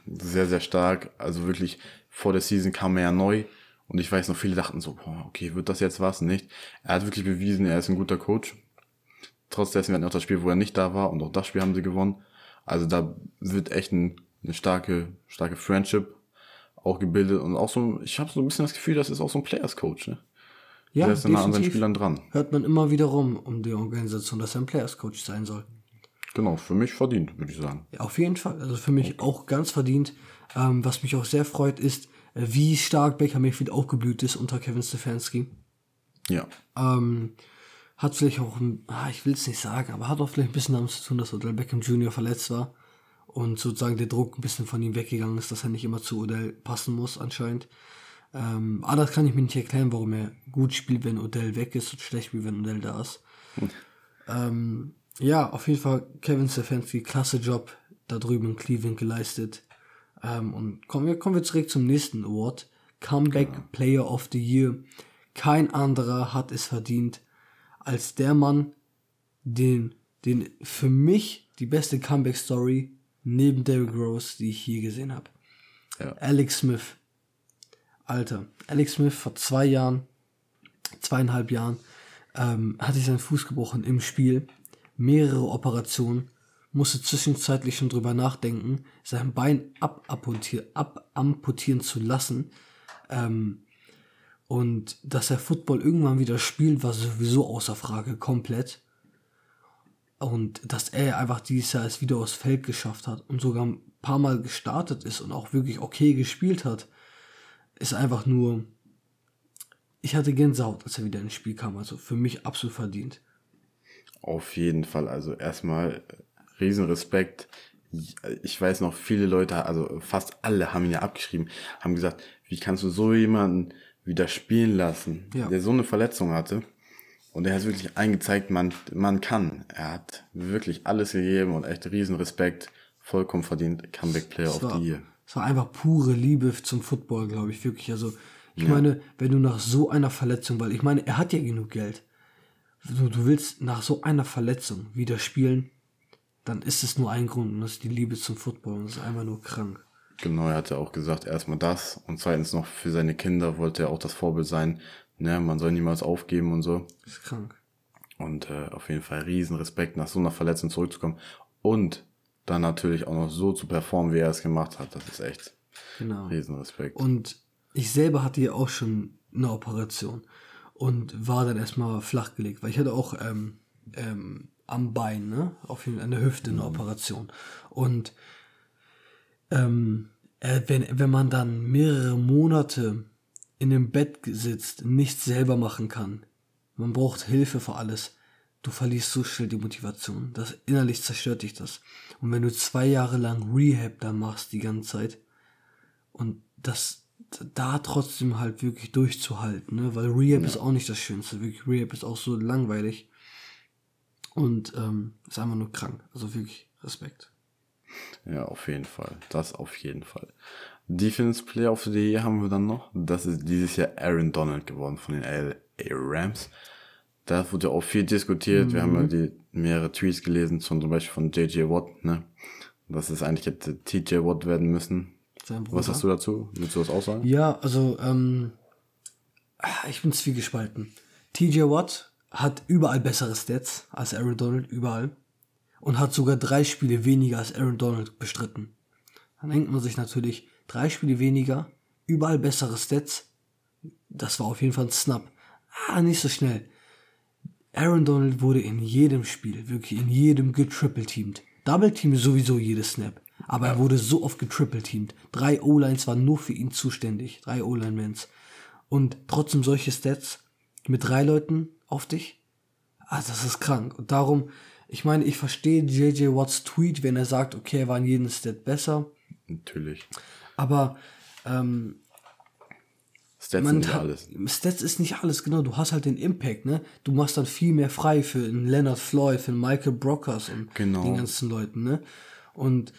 Speaker 2: sehr, sehr stark. Also wirklich, vor der Season kam er ja neu. Und ich weiß noch, viele dachten so, boah, okay, wird das jetzt was? Nicht. Er hat wirklich bewiesen, er ist ein guter Coach. Trotz dessen, wir hatten auch das Spiel, wo er nicht da war. Und auch das Spiel haben sie gewonnen. Also da wird echt ein, eine starke, starke Friendship auch gebildet. Und auch so, ich habe so ein bisschen das Gefühl, das ist auch so ein Players-Coach. Ne?
Speaker 1: Ja,
Speaker 2: der ist an seinen. Spielern dran.
Speaker 1: Hört man immer wieder rum um die Organisation, dass er ein Players-Coach sein soll.
Speaker 2: Genau, für mich verdient, würde ich sagen.
Speaker 1: Ja, auf jeden Fall. Also für mich auch ganz verdient. Ähm, was mich auch sehr freut, ist, äh, wie stark Baker Mayfield aufgeblüht ist unter Kevin Stefanski.
Speaker 2: Ja,
Speaker 1: Ähm, hat vielleicht auch, ein- ah, ich will es nicht sagen, aber hat auch vielleicht ein bisschen damit zu tun, dass Odell Beckham Jr. verletzt war und sozusagen der Druck ein bisschen von ihm weggegangen ist, dass er nicht immer zu Odell passen muss anscheinend. Ähm, aber das kann ich mir nicht erklären, warum er gut spielt, wenn Odell weg ist und schlecht spielt, wenn Odell da ist. Ähm, ja, auf jeden Fall Kevin Stefanski, klasse Job da drüben in Cleveland geleistet. Ähm, und kommen wir, kommen wir zurück zum nächsten Award. Comeback Player of the Year. Kein anderer hat es verdient als der Mann, den, den für mich die beste Comeback-Story neben Derrick Rose, die ich je gesehen habe.
Speaker 2: Ja.
Speaker 1: Alex Smith. Alter, Alex Smith vor zwei Jahren, zweieinhalb Jahren, ähm, hatte sich seinen Fuß gebrochen im Spiel. Mehrere Operationen. Musste zwischenzeitlich schon drüber nachdenken, sein Bein abamputier, abamputieren zu lassen. Ähm, und dass er Football irgendwann wieder spielt, war sowieso außer Frage, komplett. Und dass er einfach dieses Jahr es wieder aufs Feld geschafft hat und sogar ein paar Mal gestartet ist und auch wirklich okay gespielt hat, ist einfach nur. Ich hatte Gänsehaut, als er wieder ins Spiel kam. Also für mich absolut verdient.
Speaker 2: Auf jeden Fall. Also erstmal Riesenrespekt. Ich weiß noch, viele Leute, also fast alle haben ihn ja abgeschrieben, haben gesagt, wie kannst du so jemanden wieder spielen lassen,
Speaker 1: Ja.
Speaker 2: der so eine Verletzung hatte. Und er hat wirklich eingezeigt, man, man kann. Er hat wirklich alles gegeben und echt Riesenrespekt. Vollkommen verdient. Comeback Player
Speaker 1: Es
Speaker 2: of the Year.
Speaker 1: es war einfach pure Liebe zum Football, glaube ich, wirklich. Also, ich meine, wenn du nach so einer Verletzung, weil ich meine, er hat ja genug Geld. Du, du willst nach so einer Verletzung wieder spielen, dann ist es nur ein Grund und das ist die Liebe zum Football und das ist einfach nur krank.
Speaker 2: Genau, er hatte auch gesagt, erstmal das und zweitens noch für seine Kinder wollte er auch das Vorbild sein. Ne, man soll niemals aufgeben und so.
Speaker 1: Das ist krank.
Speaker 2: Und äh, auf jeden Fall riesen Respekt, nach so einer Verletzung zurückzukommen. Und dann natürlich auch noch so zu performen, wie er es gemacht hat. Das ist echt
Speaker 1: Genau.
Speaker 2: riesen Respekt.
Speaker 1: Und ich selber hatte ja auch schon eine Operation und war dann erstmal flachgelegt, weil ich hatte auch ähm, ähm, am Bein, ne, auf jeden Fall an der Hüfte eine Operation. Und ähm, äh, wenn, wenn man dann mehrere Monate in dem Bett sitzt, nichts selber machen kann, man braucht Hilfe für alles, du verlierst so schnell die Motivation. Das innerlich zerstört dich das. Und wenn du zwei Jahre lang Rehab da machst die ganze Zeit und das da trotzdem halt wirklich durchzuhalten, ne? weil Rehab ist auch nicht das Schönste. Wirklich, Rehab ist auch so langweilig und ähm, ist einfach nur krank. Also wirklich Respekt.
Speaker 2: Ja, auf jeden Fall. Das auf jeden Fall. Defense Player of the Year haben wir dann noch. Das ist dieses Jahr Aaron Donald geworden von den LA Rams. Da wurde ja auch viel diskutiert. Wir haben ja die mehrere Tweets gelesen, zum Beispiel von JJ Watt, ne? Dass es eigentlich hätte TJ Watt werden müssen. Was hast du dazu? Willst du das auch sagen?
Speaker 1: Ja, also ähm, ich bin zwiegespalten. TJ Watt hat überall bessere Stats als Aaron Donald, überall. Und hat sogar drei Spiele weniger als Aaron Donald bestritten. Dann denkt man sich natürlich, drei Spiele weniger, überall bessere Stats. Das war auf jeden Fall ein Snap. Ah, nicht so schnell. Aaron Donald wurde in jedem Spiel, wirklich in jedem getriple-teamed. Double-Team sowieso jedes Snap. Aber er wurde so oft getriple-teamed. Drei O-Lines waren nur für ihn zuständig. Drei O-Line-Mans. Und trotzdem solche Stats mit drei Leuten auf dich? Ah, das ist krank. Und darum, ich meine, ich verstehe JJ Watts Tweet, wenn er sagt, okay, er war in jedem Stat besser.
Speaker 2: Natürlich.
Speaker 1: Aber ähm,
Speaker 2: Stats
Speaker 1: man
Speaker 2: sind
Speaker 1: hat,
Speaker 2: alles.
Speaker 1: Stats ist nicht alles, genau. Du hast halt den Impact, ne? Du machst dann viel mehr frei für einen Leonard Floyd, für einen Michael Brockers und
Speaker 2: Genau.
Speaker 1: den ganzen Leuten, ne? Und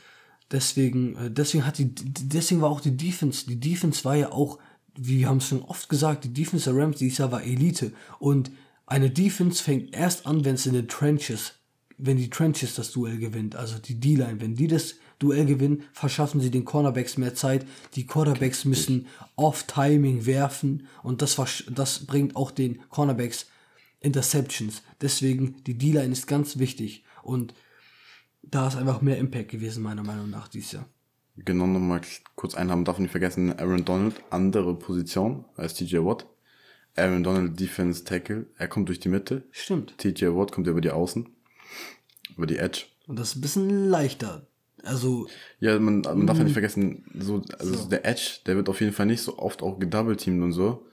Speaker 1: deswegen, äh, deswegen hat die, deswegen war auch die Defense, die Defense war ja auch, wie wir haben es schon oft gesagt, die Defense der Rams dieses Jahr war Elite. Und eine Defense fängt erst an, wenn es in den Trenches, wenn die Trenches das Duell gewinnt, also die D-Line, wenn die das Duell gewinnen, verschaffen sie den Cornerbacks mehr Zeit. Die Quarterbacks müssen off-Timing werfen und das, das bringt auch den Cornerbacks Interceptions. Deswegen, die D-Line ist ganz wichtig und da ist einfach mehr Impact gewesen, meiner Meinung nach, dieses Jahr.
Speaker 2: Genau, nochmal kurz einhaben, darf nicht vergessen, Aaron Donald, andere Position als TJ Watt. Aaron Donald, Defense Tackle, er kommt durch die Mitte.
Speaker 1: Stimmt.
Speaker 2: TJ Watt kommt über die Außen, über die Edge.
Speaker 1: Und das ist ein bisschen leichter. Also,
Speaker 2: Ja, man, man darf ja nicht vergessen, so, also der Edge, der wird auf jeden Fall nicht so oft auch gedoubleteamt und so,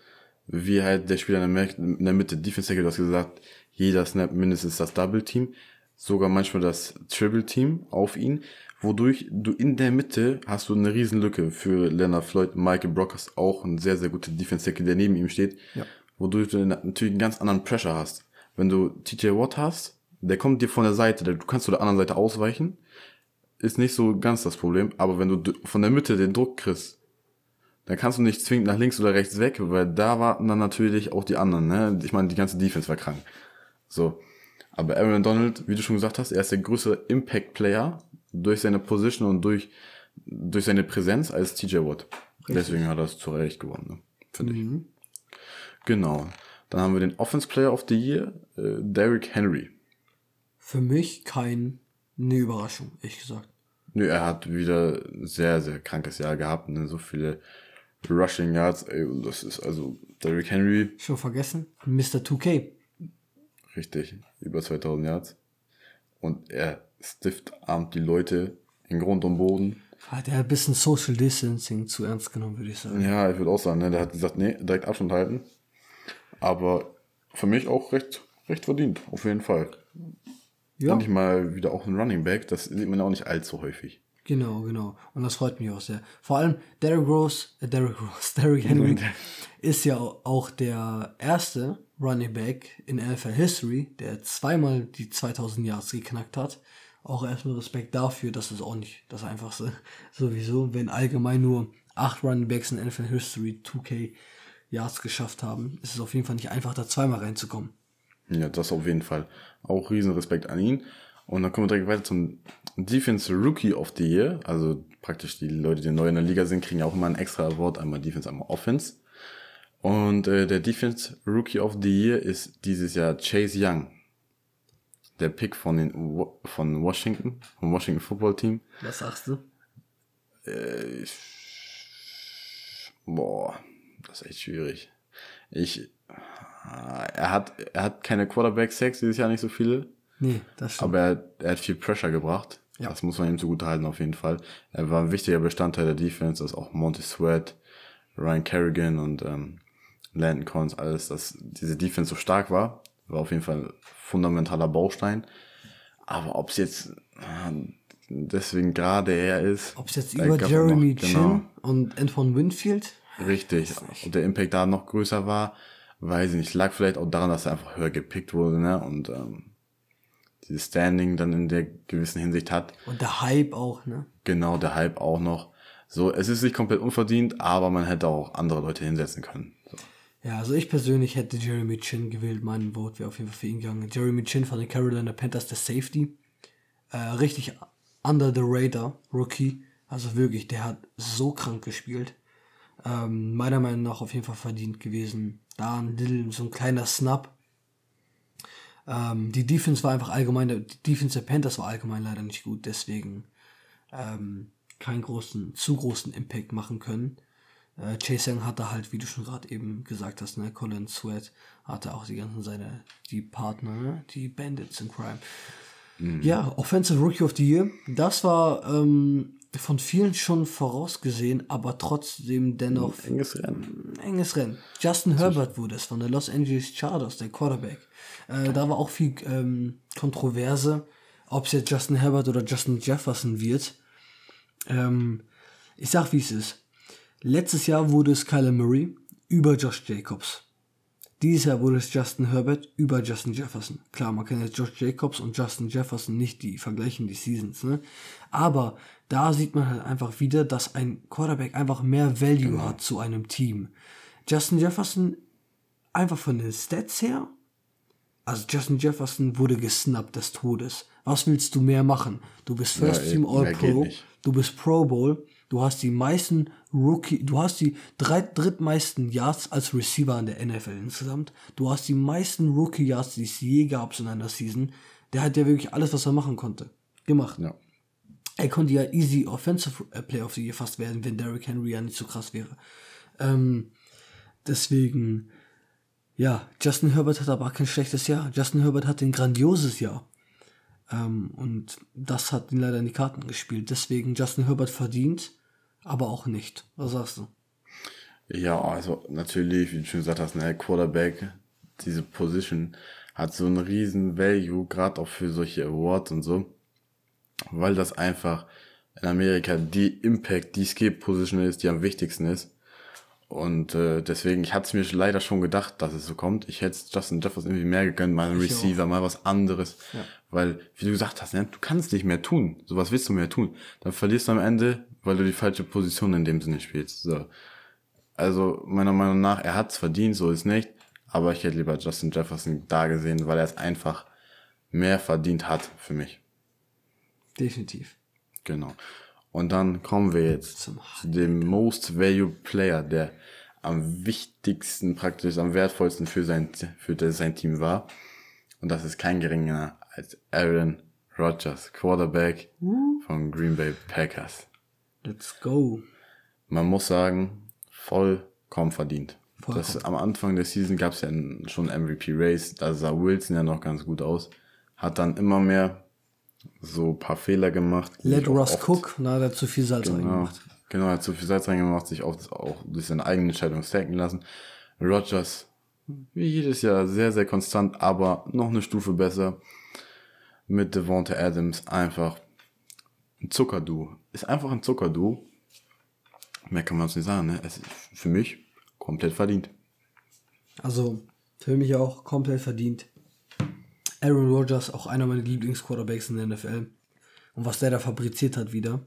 Speaker 2: wie halt der Spieler in der, in der Mitte, Defense Tackle, du hast gesagt, jeder Snap mindestens das Double Team, sogar manchmal das Triple Team auf ihn, wodurch du in der Mitte hast du eine riesen Lücke für Leonard Floyd, Michael Brockers, auch ein sehr, sehr guter Defense Tackle, der neben ihm steht,
Speaker 1: Ja.
Speaker 2: wodurch du natürlich einen ganz anderen Pressure hast. Wenn du TJ Watt hast, der kommt dir von der Seite, du kannst zu der anderen Seite ausweichen, ist nicht so ganz das Problem, aber wenn du von der Mitte den Druck kriegst, dann kannst du nicht zwingend nach links oder rechts weg, weil da warten dann natürlich auch die anderen, ne? Ich meine, die ganze Defense war krank. So. Aber Aaron Donald, wie du schon gesagt hast, er ist der größte Impact-Player durch seine Position und durch, durch seine Präsenz als TJ Watt. Deswegen hat er es zu Recht gewonnen, ne? finde ich. Genau. Dann haben wir den Offense Player of the Year, äh, Derrick Henry.
Speaker 1: für mich kein, eine Überraschung, ehrlich gesagt.
Speaker 2: Nö, er hat wieder ein sehr, sehr krankes Jahr gehabt, ne? so viele Rushing Yards, ey, und das ist also Derrick Henry,
Speaker 1: Schon vergessen? Mr. 2K.
Speaker 2: richtig, über 2000 Yards. Und er stifft armt die Leute in Grund und Boden.
Speaker 1: Hat er ein bisschen Social Distancing zu ernst genommen, würde ich sagen.
Speaker 2: Ja, ich würde auch sagen, ne? der hat gesagt, nee, direkt Abstand halten. Aber für mich auch recht, recht verdient, auf jeden Fall.
Speaker 1: Ja,
Speaker 2: Endlich mal wieder auch ein Running Back, das sieht man auch nicht allzu häufig.
Speaker 1: genau, genau. Und das freut mich auch sehr. Vor allem Derrick Rose, äh, Derrick Rose, Derrick Henry ist ja auch der erste Running Back in NFL History, der zweimal die 2000 Yards geknackt hat. Auch erstmal Respekt dafür, das ist auch nicht das Einfachste. Sowieso, wenn allgemein nur acht Running Backs in NFL History 2K Yards geschafft haben, ist es auf jeden Fall nicht einfach, da zweimal reinzukommen.
Speaker 2: Ja, das auf jeden Fall. Auch riesen Respekt an ihn. Und dann kommen wir direkt weiter zum Defense Rookie of the Year. Also praktisch die Leute, die neu in der Liga sind, kriegen ja auch immer ein extra Award. Einmal Defense, einmal Offense. Und äh, der Defense Rookie of the Year ist dieses Jahr Chase Young der Pick von den von Washington, vom Washington Football Team.
Speaker 1: Was sagst du?
Speaker 2: Äh, boah, das ist echt schwierig. Ich, er hat, er hat keine Quarterback-Sacks, dieses Jahr nicht so viele,
Speaker 1: Nee, das stimmt.
Speaker 2: aber er, er hat viel Pressure gebracht.
Speaker 1: Ja.
Speaker 2: Das muss man ihm zugute halten auf jeden Fall. Er war ein wichtiger Bestandteil der Defense, das ist auch Monty Sweat, Ryan Kerrigan und ähm, Landon Collins, alles, dass diese Defense so stark war, war auf jeden Fall ein fundamentaler Baustein. Aber ob es jetzt äh, deswegen gerade er ist.
Speaker 1: Ob es jetzt über Jeremy
Speaker 2: noch-
Speaker 1: Chin
Speaker 2: genau.
Speaker 1: und Antoine Winfield?
Speaker 2: Richtig. Und der Impact da noch größer war, weiß ich nicht. Lag vielleicht auch daran, dass er einfach höher gepickt wurde, ne? Und ähm, dieses Standing dann in der gewissen Hinsicht hat.
Speaker 1: Und der Hype auch, ne?
Speaker 2: Genau, der Hype auch noch. So, es ist nicht komplett unverdient, aber man hätte auch andere Leute hinsetzen können. So.
Speaker 1: Ja, also ich persönlich hätte Jeremy Chin gewählt. Mein Vote wäre auf jeden Fall für ihn gegangen. Jeremy Chin von den Carolina Panthers, der Safety. Äh, richtig under the radar, Rookie. Also wirklich, der hat so krank gespielt. Ähm, meiner Meinung nach auf jeden Fall verdient gewesen. Da ein little, so ein kleiner Snap. Ähm, die Defense war einfach allgemein, die Defense der Panthers war allgemein leider nicht gut, deswegen ähm, keinen großen, zu großen Impact machen können. Äh, Chase Young hatte halt, wie du schon gerade eben gesagt hast, ne, Colin Sweat hatte auch die ganzen seine, die Partner, ne, die Bandits in Crime. Ja, Offensive Rookie of the Year, das war ähm, von vielen schon vorausgesehen, aber trotzdem dennoch
Speaker 2: Enges Rennen.
Speaker 1: ein enges Rennen. Justin Herbert wurde es von der Los Angeles Chargers, der Quarterback. Äh, da war auch viel ähm, Kontroverse, ob es jetzt Justin Herbert oder Justin Jefferson wird. Ähm, ich sag, wie es ist. Letztes Jahr wurde es Kyler Murray über Josh Jacobs. Dieses Jahr wurde es Justin Herbert über Justin Jefferson. Klar, man kann jetzt Josh Jacobs und Justin Jefferson nicht die vergleichen, die Seasons, ne? Aber da sieht man halt einfach wieder, dass ein Quarterback einfach mehr Value hat zu einem Team. Justin Jefferson einfach von den Stats her, also Justin Jefferson wurde gesnappt des Todes. Was willst du mehr machen? Du bist First
Speaker 2: Ja,
Speaker 1: Team All Pro, du bist Pro Bowl, du hast die meisten Rookie, du hast die drei, drittmeisten Yards als Receiver in der NFL insgesamt. Du hast die meisten Rookie Yards, die es je gab in einer Season. Der hat ja wirklich alles, was er machen konnte, gemacht.
Speaker 2: Ja.
Speaker 1: Er konnte ja easy Offensive äh, Player of the Year fast werden, wenn Derrick Henry ja nicht so krass wäre. Ähm, deswegen, ja, Justin Herbert hat aber kein schlechtes Jahr. Justin Herbert hat ein grandioses Jahr. Ähm, und das hat ihn leider in die Karten gespielt. Deswegen Justin Herbert verdient, aber auch nicht. Was sagst du?
Speaker 2: Ja, also natürlich, wie du schon gesagt hast, ne, Quarterback, diese Position hat so einen riesen Value, gerade auch für solche Awards und so, weil das einfach in Amerika die Impact, die Skill-Position ist, die am wichtigsten ist. Und äh, deswegen, ich hatte es mir leider schon gedacht, dass es so kommt. Ich hätte Justin Jefferson irgendwie mehr gegönnt, mal einen Receiver, mal was anderes. Weil, wie du gesagt hast, ne, du kannst nicht mehr tun. So was willst du mehr tun. Dann verlierst du am Ende, weil du die falsche Position in dem Sinne spielst. So. Also meiner Meinung nach, er hat's verdient, so ist nicht. Aber ich hätte lieber Justin Jefferson da gesehen, weil er es einfach mehr verdient hat für mich.
Speaker 1: Definitiv.
Speaker 2: Genau. Und dann kommen wir jetzt
Speaker 1: Zum
Speaker 2: zu dem Most Value Player, der am wichtigsten, praktisch am wertvollsten für sein, für sein Team war. Und das ist kein geringer als Aaron Rodgers, Quarterback von Green Bay Packers.
Speaker 1: Let's go.
Speaker 2: Man muss sagen, vollkommen verdient.
Speaker 1: Vollkommen.
Speaker 2: Das, am Anfang der Season gab es ja schon MVP-Race, da sah Wilson ja noch ganz gut aus. Hat dann immer mehr so ein paar Fehler gemacht.
Speaker 1: Let
Speaker 2: oft-
Speaker 1: Cook, na, der hat zu viel Salz
Speaker 2: Genau,
Speaker 1: reingemacht.
Speaker 2: genau, er hat zu viel Salz reingemacht, sich auch, auch durch seine eigene Entscheidung stacken lassen. Rogers, wie jedes Jahr, sehr, sehr konstant, aber noch eine Stufe besser. Mit Devonta Adams einfach ein Zuckerduo. Ist einfach ein Zuckerduo. Mehr kann man uns nicht sagen, ne? Es ist für mich komplett verdient.
Speaker 1: Also für mich auch komplett verdient. Aaron Rodgers, auch einer meiner Lieblingsquarterbacks in der NFL. Und was der da fabriziert hat wieder.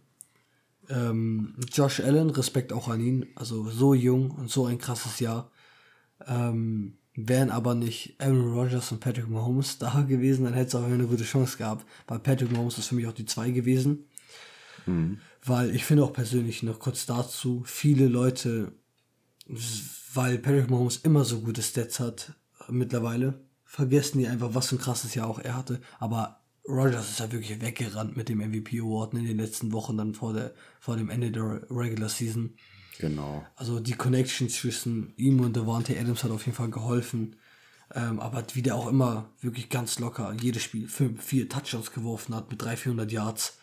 Speaker 1: Ähm, Josh Allen, Respekt auch an ihn. Also so jung und so ein krasses Jahr. Ähm, wären aber nicht Aaron Rodgers und Patrick Mahomes da gewesen, dann hätte es auch eine gute Chance gehabt. Weil Patrick Mahomes ist für mich auch die zwei gewesen. Weil ich finde auch persönlich noch kurz dazu, viele Leute weil Patrick Mahomes immer so gute Stats hat mittlerweile. vergessen die einfach, was für ein krasses Jahr auch er hatte. Aber Rogers ist ja wirklich weggerannt mit dem MVP Award in den letzten Wochen, dann vor, der, vor dem Ende der Regular Season.
Speaker 2: Genau.
Speaker 1: Also die Connection zwischen ihm und Devante Adams hat auf jeden Fall geholfen. Ähm, aber wie der auch immer wirklich ganz locker jedes Spiel fünf, vier Touchdowns geworfen hat mit 300, 400 Yards.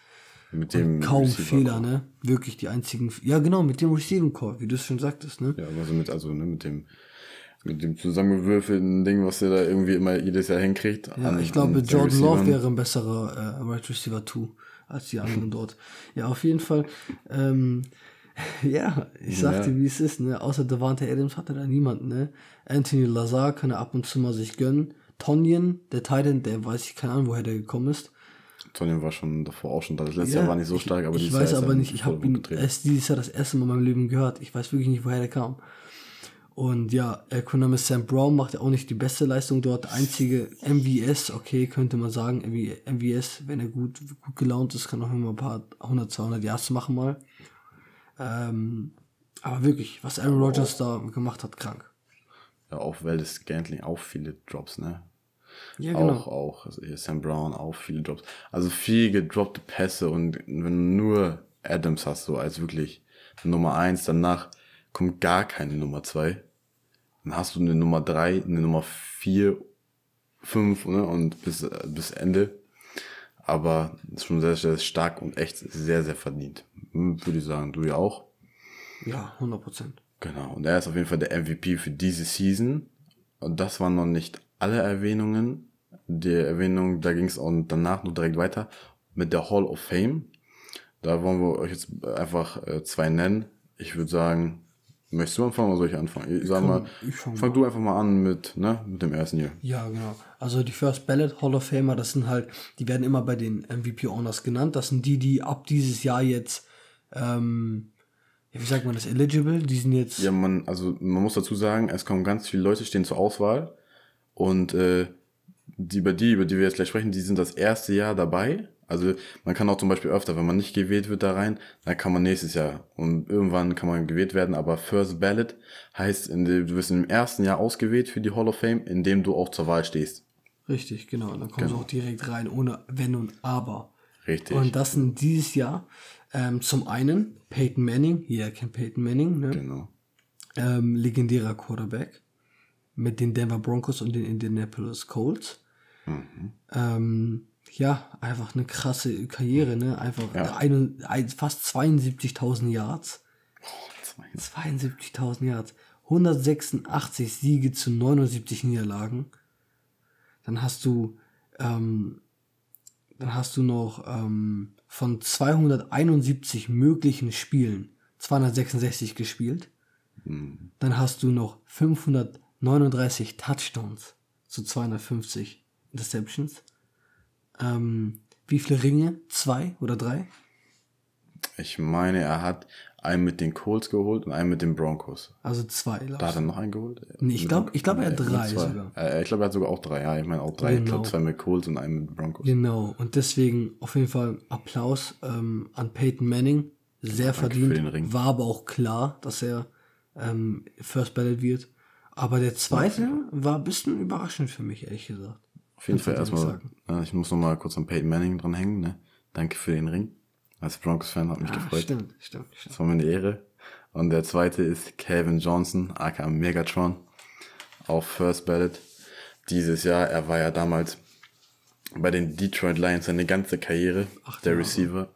Speaker 2: Mit dem
Speaker 1: Kaum
Speaker 2: Receiver
Speaker 1: Fehler,
Speaker 2: Core.
Speaker 1: ne? Wirklich die einzigen. Ja, genau, mit dem Receiving Core, wie du es schon sagtest, ne?
Speaker 2: Ja, also mit, also, ne, mit dem, mit dem zusammengewürfelten Ding, was der da irgendwie immer jedes Jahr hinkriegt.
Speaker 1: Ja,
Speaker 2: an-
Speaker 1: ich glaube, Jordan Love wäre ein besserer äh, Right Receiver 2 als die anderen dort. Ja, auf jeden Fall. Ähm, ja, ich sag
Speaker 2: Ja.
Speaker 1: wie es ist, ne? Außer Devante Adams hatte da niemanden, ne? Anthony Lazar kann er ab und zu mal sich gönnen. Tonyan, der Titan, der weiß ich keine Ahnung, woher der gekommen ist.
Speaker 2: Tonyan war schon davor auch schon da. Das letzte
Speaker 1: Ja,
Speaker 2: Jahr war nicht so
Speaker 1: ich-
Speaker 2: stark, aber
Speaker 1: ich
Speaker 2: dieses
Speaker 1: weiß
Speaker 2: Jahr ist
Speaker 1: aber
Speaker 2: er
Speaker 1: nicht, ich habe ihn erst dieses Jahr das erste Mal in meinem Leben gehört. Ich weiß wirklich nicht, woher der kam. Und ja, Economist Sam Brown macht ja auch nicht die beste Leistung dort. Einzige MVS, okay, könnte man sagen. MV MVS, wenn er gut, gut gelaunt ist, kann auch immer ein paar 100, 200 Yards machen mal. Ähm, aber wirklich, was Aaron Rodgers da gemacht hat, krank.
Speaker 2: Ja, auch Valdez Scantling, auch viele Drops, ne?
Speaker 1: Ja, genau.
Speaker 2: Auch, auch, also hier Sam Brown, auch viele Drops. Also viel gedroppte Pässe und wenn du nur Adams hast, so als wirklich Nummer eins, danach kommt gar keine Nummer zwei. Dann hast du eine Nummer drei, eine Nummer vier, fünf, ne, und bis, bis Ende. Aber ist schon sehr, sehr stark und echt sehr, sehr verdient. Würde ich sagen, du ja auch.
Speaker 1: Ja, 100 Prozent.
Speaker 2: Genau, und er ist auf jeden Fall der MVP für diese Season. Und das waren noch nicht alle Erwähnungen. Die Erwähnung, da ging es auch danach noch direkt weiter mit der Hall of Fame. Da wollen wir euch jetzt einfach äh, zwei nennen. Ich würde sagen, möchtest du anfangen oder soll ich anfangen? Ich sag mal,
Speaker 1: ich fang
Speaker 2: fang du einfach mal an mit, ne, mit dem ersten hier.
Speaker 1: Ja, genau. Also die First Ballot Hall of Famer, das sind halt, die werden immer bei den MVP Honors genannt. Das sind die, die ab dieses Jahr jetzt, ähm, wie sagt man das, eligible? Die sind jetzt,
Speaker 2: Ja, man, also man muss dazu sagen, es kommen ganz viele Leute stehen zur Auswahl und äh, die über die, über die wir jetzt gleich sprechen, die sind das erste Jahr dabei. Also man kann auch zum Beispiel öfter, wenn man nicht gewählt wird da rein, dann kann man nächstes Jahr und irgendwann kann man gewählt werden. Aber First Ballot heißt, in dem, du wirst im ersten Jahr ausgewählt für die Hall of Fame, indem du auch zur Wahl stehst.
Speaker 1: richtig, genau. Und dann kommen sie auch direkt rein, ohne Wenn und Aber.
Speaker 2: Richtig.
Speaker 1: Und das sind dieses Jahr ähm, zum einen Peyton Manning, jeder kennt Peyton Manning, ne?
Speaker 2: genau.
Speaker 1: ähm, legendärer Quarterback mit den Denver Broncos und den Indianapolis Colts. Ähm, ja, einfach eine krasse Karriere, ne? Einfach
Speaker 2: Ja.
Speaker 1: ein, ein, fast 72.000 Yards. 72.000 Yards. 186 Siege zu 79 Niederlagen. Dann hast du, ähm, dann hast du noch ähm, von 271 möglichen Spielen 266 gespielt. Dann hast du noch 539 Touchdowns zu 250 Interceptions. Ähm, wie viele Ringe? Zwei oder drei?
Speaker 2: Ich meine, er hat einen mit den Colts geholt und einen mit den Broncos.
Speaker 1: Also zwei, glaub
Speaker 2: Da
Speaker 1: ich.
Speaker 2: hat er noch einen geholt?
Speaker 1: Nee, ich glaub- ich glaub, er hat drei sogar.
Speaker 2: Äh, ich glaube, er hat sogar auch drei. Ja, ich meine auch drei. Ich
Speaker 1: Genau.
Speaker 2: glaube, zwei mit Colts und einen mit Broncos.
Speaker 1: Genau, und deswegen auf jeden Fall Applaus ähm, an Peyton Manning. Sehr verdient.
Speaker 2: für den Ring.
Speaker 1: War aber auch klar, dass er ähm, First Ballot wird. Aber der zweite war ein bisschen überraschend für mich, ehrlich gesagt.
Speaker 2: Auf jeden Fall erstmal, äh, ich muss noch mal kurz an Peyton Manning dranhängen. Ne? Danke für den Ring. Als Broncos-Fan hat mich
Speaker 1: Ah,
Speaker 2: gefreut.
Speaker 1: stimmt, stimmt, stimmt.
Speaker 2: Das war mir eine Ehre. Und der zweite ist Calvin Johnson, aka Megatron, auf First Ballot. Dieses Jahr, er war ja damals bei den Detroit Lions seine ganze Karriere,
Speaker 1: Acht
Speaker 2: der. Receiver.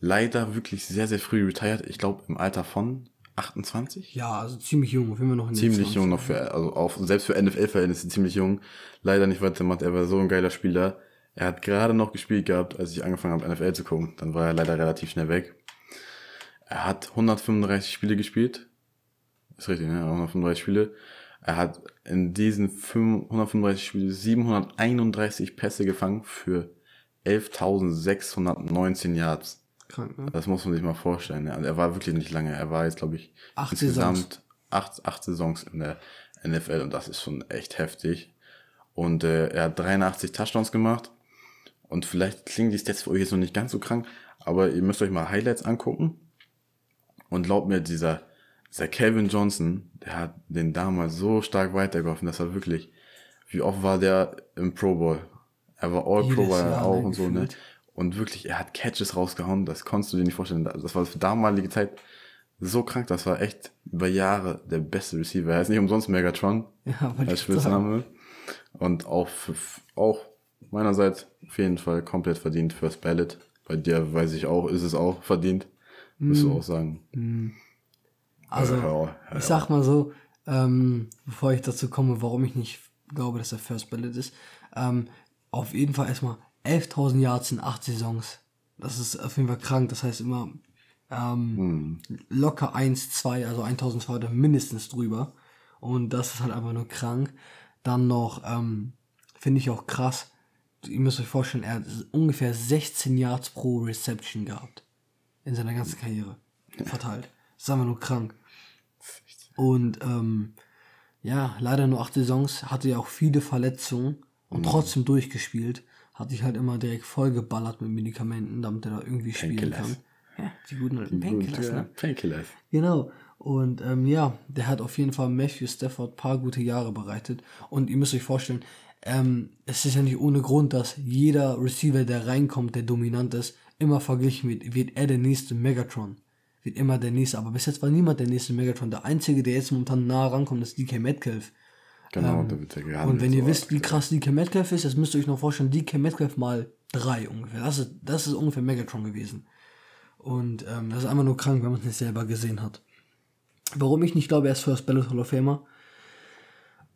Speaker 2: Leider wirklich sehr, sehr früh retired. Ich glaube im Alter von 28.
Speaker 1: Ja, also ziemlich jung, auf jeden Fall noch in
Speaker 2: Ziemlich
Speaker 1: 20ern.
Speaker 2: jung noch für, also auf, selbst für NFL-Verhältnisse ziemlich jung. Leider nicht weitergemacht. Er war so ein geiler Spieler. Er hat gerade noch gespielt gehabt, als ich angefangen habe, NFL zu gucken. Dann war er leider relativ schnell weg. Er hat 135 Spiele gespielt. Ist richtig, ne? 135 Spiele. Er hat in diesen 5 135 Spielen 731 Pässe gefangen für 11.619 Yards.
Speaker 1: Krank, ne?
Speaker 2: Das muss man sich mal vorstellen. Ne? Also er war wirklich nicht lange. Er war jetzt, glaube ich,
Speaker 1: Acht
Speaker 2: insgesamt acht, acht Saisons in der NFL und das ist schon echt heftig. Und äh, er hat 83 Touchdowns gemacht. Und vielleicht klingen die Stats für euch jetzt noch nicht ganz so krank, aber ihr müsst euch mal Highlights angucken. Und glaubt mir, dieser, dieser Calvin Johnson, der hat den damals so stark weitergeholfen. Das war wirklich, wie oft war der im Pro Bowl? Er war All Pro
Speaker 1: Jedes
Speaker 2: er
Speaker 1: Jahr,
Speaker 2: auch
Speaker 1: ne,
Speaker 2: und so, ne? Und wirklich, er hat Catches rausgehauen, das konntest du dir nicht vorstellen. Das war für damalige Zeit so krank, das war echt über Jahre der beste Receiver. Er ist nicht umsonst Megatron
Speaker 1: Ja,
Speaker 2: als. Spitzname. Und auch, für, auch meinerseits auf jeden Fall komplett verdient First Ballot. Bei dir weiß ich auch, ist es auch verdient. Müsst du auch sagen.
Speaker 1: Also,
Speaker 2: Ja, ja, ja.
Speaker 1: ich sag mal so, ähm, bevor ich dazu komme, warum ich nicht glaube, dass er First Ballot ist, ähm, auf jeden Fall erstmal 11.000 Yards in 8 Saisons. Das ist auf jeden Fall krank. Das heißt immer ähm, locker 1, 2, also 1.200 mindestens drüber. Und das ist halt einfach nur krank. Dann noch, ähm, finde ich auch krass, ihr müsst euch vorstellen, er hat ungefähr 16 Yards pro Reception gehabt. In seiner ganzen Karriere. Verteilt. Das ist einfach nur krank. Und ähm, ja, leider nur acht Saisons, hatte ja auch viele Verletzungen und trotzdem durchgespielt. Hatte ich halt immer direkt vollgeballert mit Medikamenten, damit er da irgendwie spielen kann. Ja, die guten alten Painkillers, ne?
Speaker 2: Painkillers.
Speaker 1: Genau. Und ähm, ja, der hat auf jeden Fall Matthew Stafford paar gute Jahre bereitet. Und ihr müsst euch vorstellen, ähm, es ist ja nicht ohne Grund, dass jeder Receiver, der reinkommt, der dominant ist, immer verglichen wird. Wird er der nächste Megatron? Wird immer der nächste. Aber bis jetzt war niemand der nächste Megatron. Der einzige, der jetzt momentan nah rankommt, ist DK Metcalf.
Speaker 2: Genau, da wird ja.
Speaker 1: Ähm, Und wenn ihr
Speaker 2: so.
Speaker 1: wisst, wie krass DK Metcalf ist, das müsst ihr euch noch vorstellen, DK Metcalf mal drei ungefähr. Das ist, das ist ungefähr Megatron gewesen. Und ähm, das ist einfach nur krank, wenn man es nicht selber gesehen hat. Warum ich nicht glaube, er ist First Ballot Hall of Famer,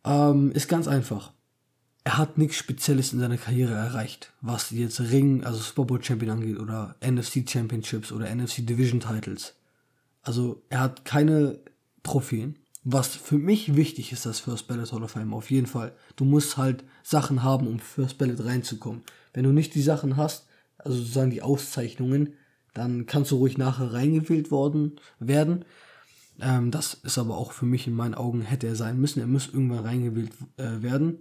Speaker 1: ähm, ist ganz einfach. Er hat nichts Spezielles in seiner Karriere erreicht, was jetzt Ring, also Bowl Champion angeht oder NFC Championships oder NFC Division Titles. Also er hat keine Trophäen. Was für mich wichtig ist, das First Ballot Hall of Fame, auf jeden Fall. Du musst halt Sachen haben, um First Ballot reinzukommen. Wenn du nicht die Sachen hast, also sozusagen die Auszeichnungen, dann kannst du ruhig nachher reingewählt worden werden. Ähm, das ist aber auch für mich in meinen Augen hätte er sein müssen. Er muss irgendwann reingewählt äh, werden.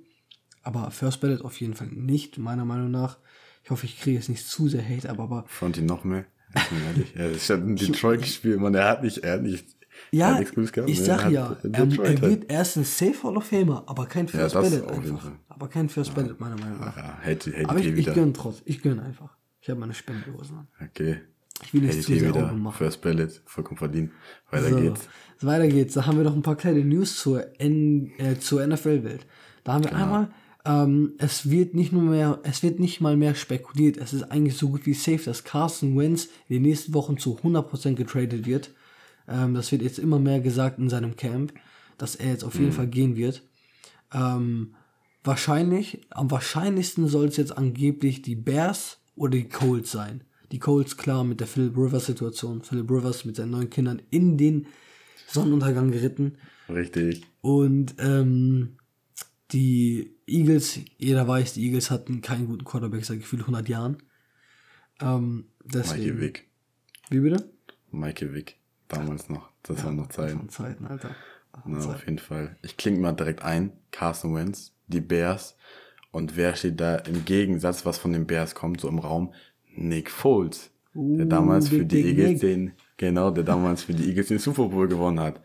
Speaker 1: Aber First Ballot auf jeden Fall nicht, meiner Meinung nach. Ich hoffe, ich kriege jetzt nicht zu sehr Hate, aber, aber
Speaker 2: Front ihn noch mehr. Ist ehrlich. Ja, das hat in Detroit gespielt, man. Er hat nicht, er hat nicht. er
Speaker 1: Ja,
Speaker 2: hat gehabt,
Speaker 1: ich
Speaker 2: ne?
Speaker 1: sag
Speaker 2: Er
Speaker 1: ja, er, er
Speaker 2: halt-
Speaker 1: wird erst ein Safe Hall of Famer, aber kein First
Speaker 2: das
Speaker 1: Ballot einfach. Aber kein First Ballot, meiner Meinung nach.
Speaker 2: Ja, hätte, hätte
Speaker 1: Aber ich,
Speaker 2: ich
Speaker 1: ich
Speaker 2: wieder.
Speaker 1: gönn trotz, ich gönn einfach. Ich habe meine Spendendosen an.
Speaker 2: Okay.
Speaker 1: Ich will
Speaker 2: ich
Speaker 1: sehr
Speaker 2: wieder.
Speaker 1: Machen.
Speaker 2: First Ballot, vollkommen verdient. Weiter
Speaker 1: So,
Speaker 2: geht's.
Speaker 1: weiter geht's. Da haben wir noch ein paar kleine News zur, N äh, zur NFL-Welt. Da haben wir
Speaker 2: Genau.
Speaker 1: einmal, ähm, es wird nicht nur mehr, es wird nicht mal mehr spekuliert. Es ist eigentlich so gut wie safe, dass Carson Wentz in den nächsten Wochen zu 100% getradet wird. Ähm, das wird jetzt immer mehr gesagt in seinem Camp, dass er jetzt auf
Speaker 2: Mhm.
Speaker 1: jeden Fall gehen wird. Ähm, wahrscheinlich, am wahrscheinlichsten soll es jetzt angeblich die Bears oder die Colts sein. Die Colts klar mit der Philip Rivers Situation. Philip Rivers mit seinen neuen Kindern in den Sonnenuntergang geritten.
Speaker 2: Richtig.
Speaker 1: Und ähm, die Eagles, jeder weiß, die Eagles hatten keinen guten Quarterback seit gefühlt 100 Jahren. Ähm, deswegen.
Speaker 2: Mikey Vick.
Speaker 1: Wie bitte?
Speaker 2: Mikey Vick. Damals noch. Das waren noch Zeiten.
Speaker 1: Von Zeiten, Alter.
Speaker 2: Na, auf jeden Fall. Ich klinge mal direkt ein. Carson Wentz, die Bears. Und wer steht da im Gegensatz, was von den Bears kommt, so im Raum? Nick Foles. der
Speaker 1: Uh,
Speaker 2: damals für
Speaker 1: Big,
Speaker 2: die
Speaker 1: Big
Speaker 2: Eagles
Speaker 1: Nick.
Speaker 2: den, genau, der damals für die Eagles den Super Bowl gewonnen hat.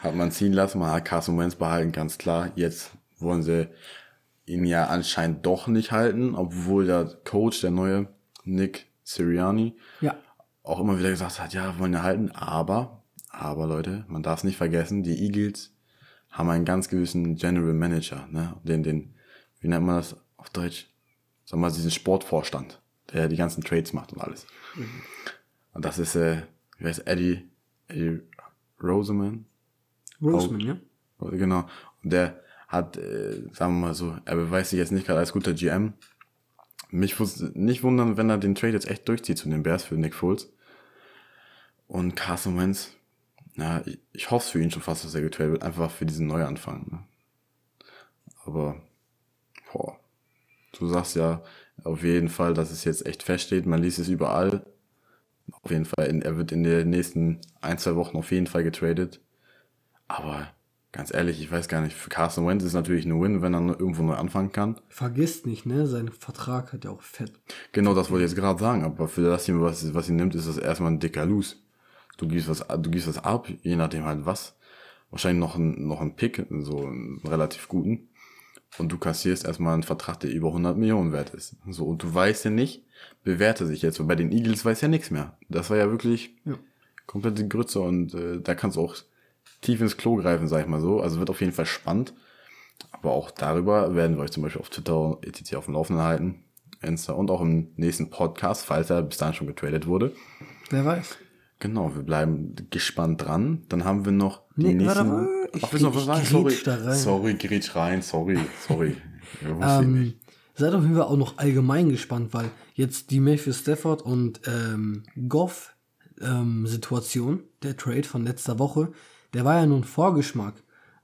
Speaker 2: Hat man ziehen lassen, man hat Carson Wentz behalten, ganz klar. Jetzt wollen sie ihn ja anscheinend doch nicht halten, obwohl der Coach, der neue Nick Sirianni,
Speaker 1: Ja.
Speaker 2: auch immer wieder gesagt hat, ja, wir wollen ihn halten, aber, aber Leute, man darf es nicht vergessen, die Eagles haben einen ganz gewissen General Manager, ne, den, den, wie nennt man das auf Deutsch? Sag mal, diesen Sportvorstand, der die ganzen Trades macht und alles. Und das ist, äh, wie heißt Eddie, Eddie Roseman?
Speaker 1: Roseman, ja?
Speaker 2: Genau. Und der hat, äh, sagen wir mal so, er beweist sich jetzt nicht gerade als guter GM. Mich würde nicht wundern, wenn er den Trade jetzt echt durchzieht zu den Bears für Nick Foles. Und Carson Wentz, ja, ich, ich hoffe für ihn schon fast, dass er getradet wird, einfach für diesen Neuanfang. Ne? Aber, boah, du sagst ja auf jeden Fall, dass es jetzt echt feststeht. Man liest es überall. Auf jeden Fall, in, er wird in den nächsten ein, zwei Wochen auf jeden Fall getradet. Aber ganz ehrlich, ich weiß gar nicht, für Carson Wentz ist natürlich ein Win, wenn er irgendwo neu anfangen kann.
Speaker 1: Vergisst nicht, ne? Sein Vertrag hat ja auch fett.
Speaker 2: Genau, das wollte ich jetzt gerade sagen, aber für das Team, was, was ihn nimmt, ist das erstmal ein dicker Lose. Du gibst was, du gibst was ab, je nachdem halt was. Wahrscheinlich noch ein, noch ein Pick, so einen relativ guten. und du kassierst erstmal einen Vertrag, der über 100 Millionen wert ist. So, und du weißt ja nicht, bewährte sich jetzt. Und bei den Eagles weiß ja nichts mehr. Das war ja wirklich
Speaker 1: Ja.
Speaker 2: komplette Grütze und äh, da kannst du auch tief ins Klo greifen, sag ich mal so. Also wird auf jeden Fall spannend. Aber auch darüber werden wir euch zum Beispiel auf Twitter etc. auf dem Laufenden halten. Insta und auch im nächsten Podcast, falls er bis dahin schon getradet wurde.
Speaker 1: Wer weiß.
Speaker 2: Genau, wir bleiben gespannt dran. Dann haben wir noch die
Speaker 1: Nee,
Speaker 2: nächsten.
Speaker 1: warte, ich-
Speaker 2: Ach, noch was sagen? Sorry, sorry, grätsch rein, sorry, sorry.
Speaker 1: Ähm, seid auf jeden Fall auch noch allgemein gespannt, weil jetzt die Matthew Stafford und ähm, Goff ähm, Situation, der Trade von letzter Woche, der war ja nur ein Vorgeschmack.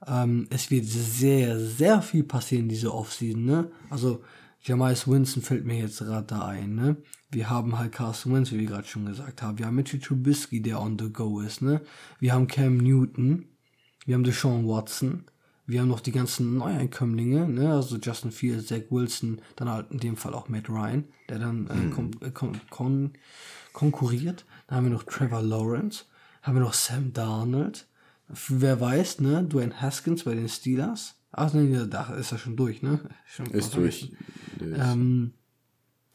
Speaker 1: Ähm, es wird sehr, sehr viel passieren diese Offseason, ne? Also Jameis Winston fällt mir jetzt gerade da ein, ne? Wir haben halt Carson Wentz, wie wir gerade schon gesagt haben. Wir haben Mitchell Trubisky, der on the go ist, ne? Wir haben Cam Newton, wir haben Deshaun Watson. Wir haben noch die ganzen Neueinkömmlinge, ne? also Justin Fields, Zach Wilson, dann halt in dem Fall auch Matt Ryan, der dann äh, kon äh, kon kon konkurriert. Dann haben wir noch Trevor Lawrence, haben wir noch Sam Darnold. Wer weiß, ne? Dwayne Haskins bei den Steelers. Ach nee, da ist er schon durch, ne? Schon
Speaker 2: Ist durch.
Speaker 1: ähm,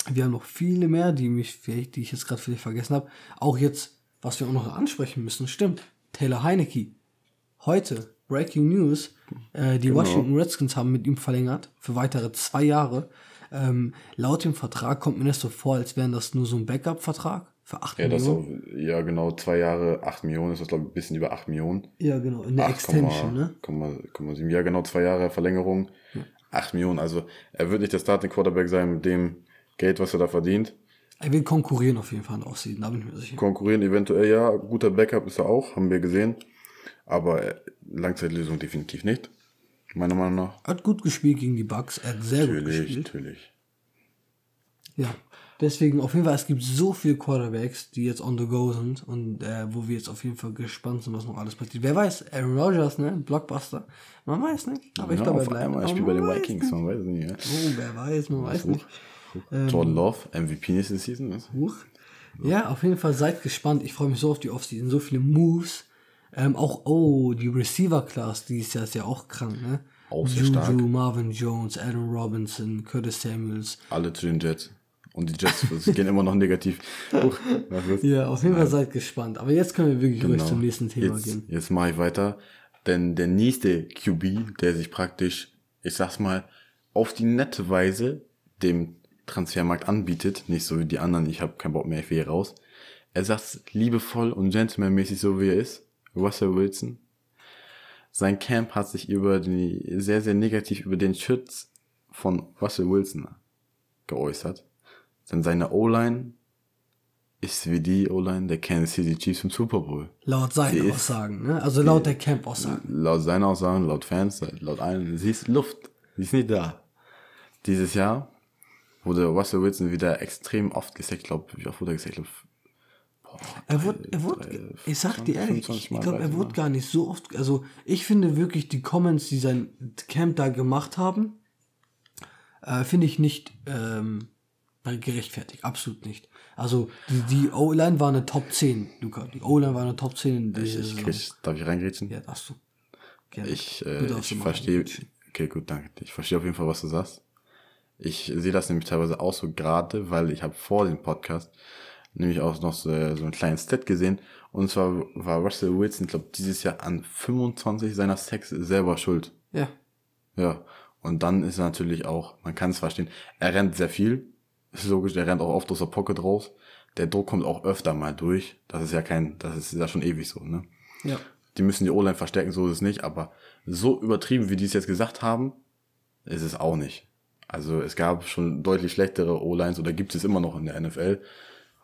Speaker 1: wir haben noch viele mehr, die mich vielleicht, die ich jetzt gerade vielleicht vergessen habe. Auch jetzt, was wir auch noch ansprechen müssen, stimmt. Taylor Heinecke. Heute, Breaking News, äh, die Washington Redskins haben mit ihm verlängert für weitere zwei Jahre. Ähm, laut dem Vertrag kommt mir das so vor, als wären das nur so ein Backup-Vertrag für 8
Speaker 2: Ja, das
Speaker 1: Millionen.
Speaker 2: auch, ja, genau, zwei Jahre, acht Millionen, ist das, glaube ich, ein bisschen über acht Millionen.
Speaker 1: ja, genau, in der
Speaker 2: 8,7,
Speaker 1: Extension, ne?
Speaker 2: 8,7. Ja, genau, zwei Jahre Verlängerung, acht Millionen. Also, er wird nicht der Starting Quarterback sein mit dem Geld, was er da verdient.
Speaker 1: Er will konkurrieren auf jeden Fall Offseason, da bin ich mir sicher.
Speaker 2: Konkurrieren eventuell, ja, guter Backup ist er auch, haben wir gesehen. Aber äh, Langzeitlösung definitiv nicht. Meiner Meinung nach.
Speaker 1: Hat gut gespielt gegen die Bucks, er hat sehr gut
Speaker 2: Natürlich,
Speaker 1: gespielt.
Speaker 2: natürlich.
Speaker 1: Ja, deswegen auf jeden Fall, es gibt so viele Quarterbacks, die jetzt on the go sind und äh, wo wir jetzt auf jeden Fall gespannt sind, was noch alles passiert. Wer weiß, Aaron Rodgers, ne, Blockbuster, man weiß nicht, aber ich
Speaker 2: ja,
Speaker 1: glaube, er bleibt.
Speaker 2: einmal, spiele bei den Vikings,
Speaker 1: nicht.
Speaker 2: man weiß nicht. Ja.
Speaker 1: Oh, wer weiß, man weiß nicht.
Speaker 2: Jordan Love, MVP nächste Season. ist.
Speaker 1: Huch. Ja, auf jeden Fall seid gespannt. Ich freue mich so auf die Offseason, so viele Moves. Ähm, auch, oh, die Receiver-Class dieses Jahr ist ja auch krank, ne?
Speaker 2: Auch sehr
Speaker 1: Juju,
Speaker 2: stark.
Speaker 1: Marvin Jones, Adam Robinson, Curtis Samuels.
Speaker 2: Alle zu den Jets. Und die Jets gehen immer noch negativ. Huch?
Speaker 1: Ja, auf jeden Fall seid gespannt. Aber jetzt können wir wirklich ruhig zum nächsten Thema
Speaker 2: Genau. jetzt,
Speaker 1: gehen.
Speaker 2: Jetzt mache ich weiter. Denn der nächste QB, der sich praktisch, ich sag's mal, auf die nette Weise dem Transfermarkt anbietet, nicht so wie die anderen, ich habe keinen Bock mehr, ich will hier raus. Er sagt's liebevoll und gentlemanmäßig, so wie er ist. Russell Wilson. Sein Camp hat sich über die, sehr, sehr negativ über den Schutz von Russell Wilson geäußert. Denn seine O-Line ist wie die O-Line der Kansas City Chiefs im Super Bowl.
Speaker 1: Laut seinen
Speaker 2: ist-
Speaker 1: Aussagen, ne? Also laut der Camp-Aussagen.
Speaker 2: Laut seiner Aussagen, laut Fans, laut allen, sie ist Luft. Sie ist nicht da. Dieses Jahr wurde Russell Wilson wieder extrem oft gesackt. Ich glaube, wie oft wurde er gesackt? Ich glaub, boah,
Speaker 1: Er wurde, er wurde, ich sag dir ehrlich,
Speaker 2: 25
Speaker 1: ich
Speaker 2: Mal,
Speaker 1: glaube, er
Speaker 2: 30
Speaker 1: wurde gar nicht so oft, also ich finde wirklich die Comments, die sein Camp da gemacht haben, äh, finde ich nicht ähm, gerechtfertigt, absolut nicht. Also die, die O-Line war eine Top 10, Luca, die O-Line war eine Top 10 in
Speaker 2: Ich, ich, krieg, darf ich reingrätschen?
Speaker 1: Ja, darfst du. Gerne.
Speaker 2: Ich, äh, ich verstehe, okay, gut, danke. Ich verstehe auf jeden Fall, was du sagst. Ich sehe das nämlich teilweise auch so gerade, weil ich habe vor dem Podcast nämlich auch noch so, so einen kleinen Stat gesehen. Und zwar war Russell Wilson, ich glaube, dieses Jahr an 25 seiner Sacks selber schuld.
Speaker 1: Ja,
Speaker 2: Ja. Und dann ist er natürlich auch, man kann es verstehen, er rennt sehr viel. Ist logisch, er rennt auch oft aus der Pocket raus. Der Druck kommt auch öfter mal durch. Das ist ja kein, das ist ja schon ewig so, ne?
Speaker 1: ja.
Speaker 2: Die müssen die O-Line verstärken, so ist es nicht, aber so übertrieben, wie die es jetzt gesagt haben, ist es auch nicht. Also es gab schon deutlich schlechtere O-Lines oder gibt es immer noch in der NFL.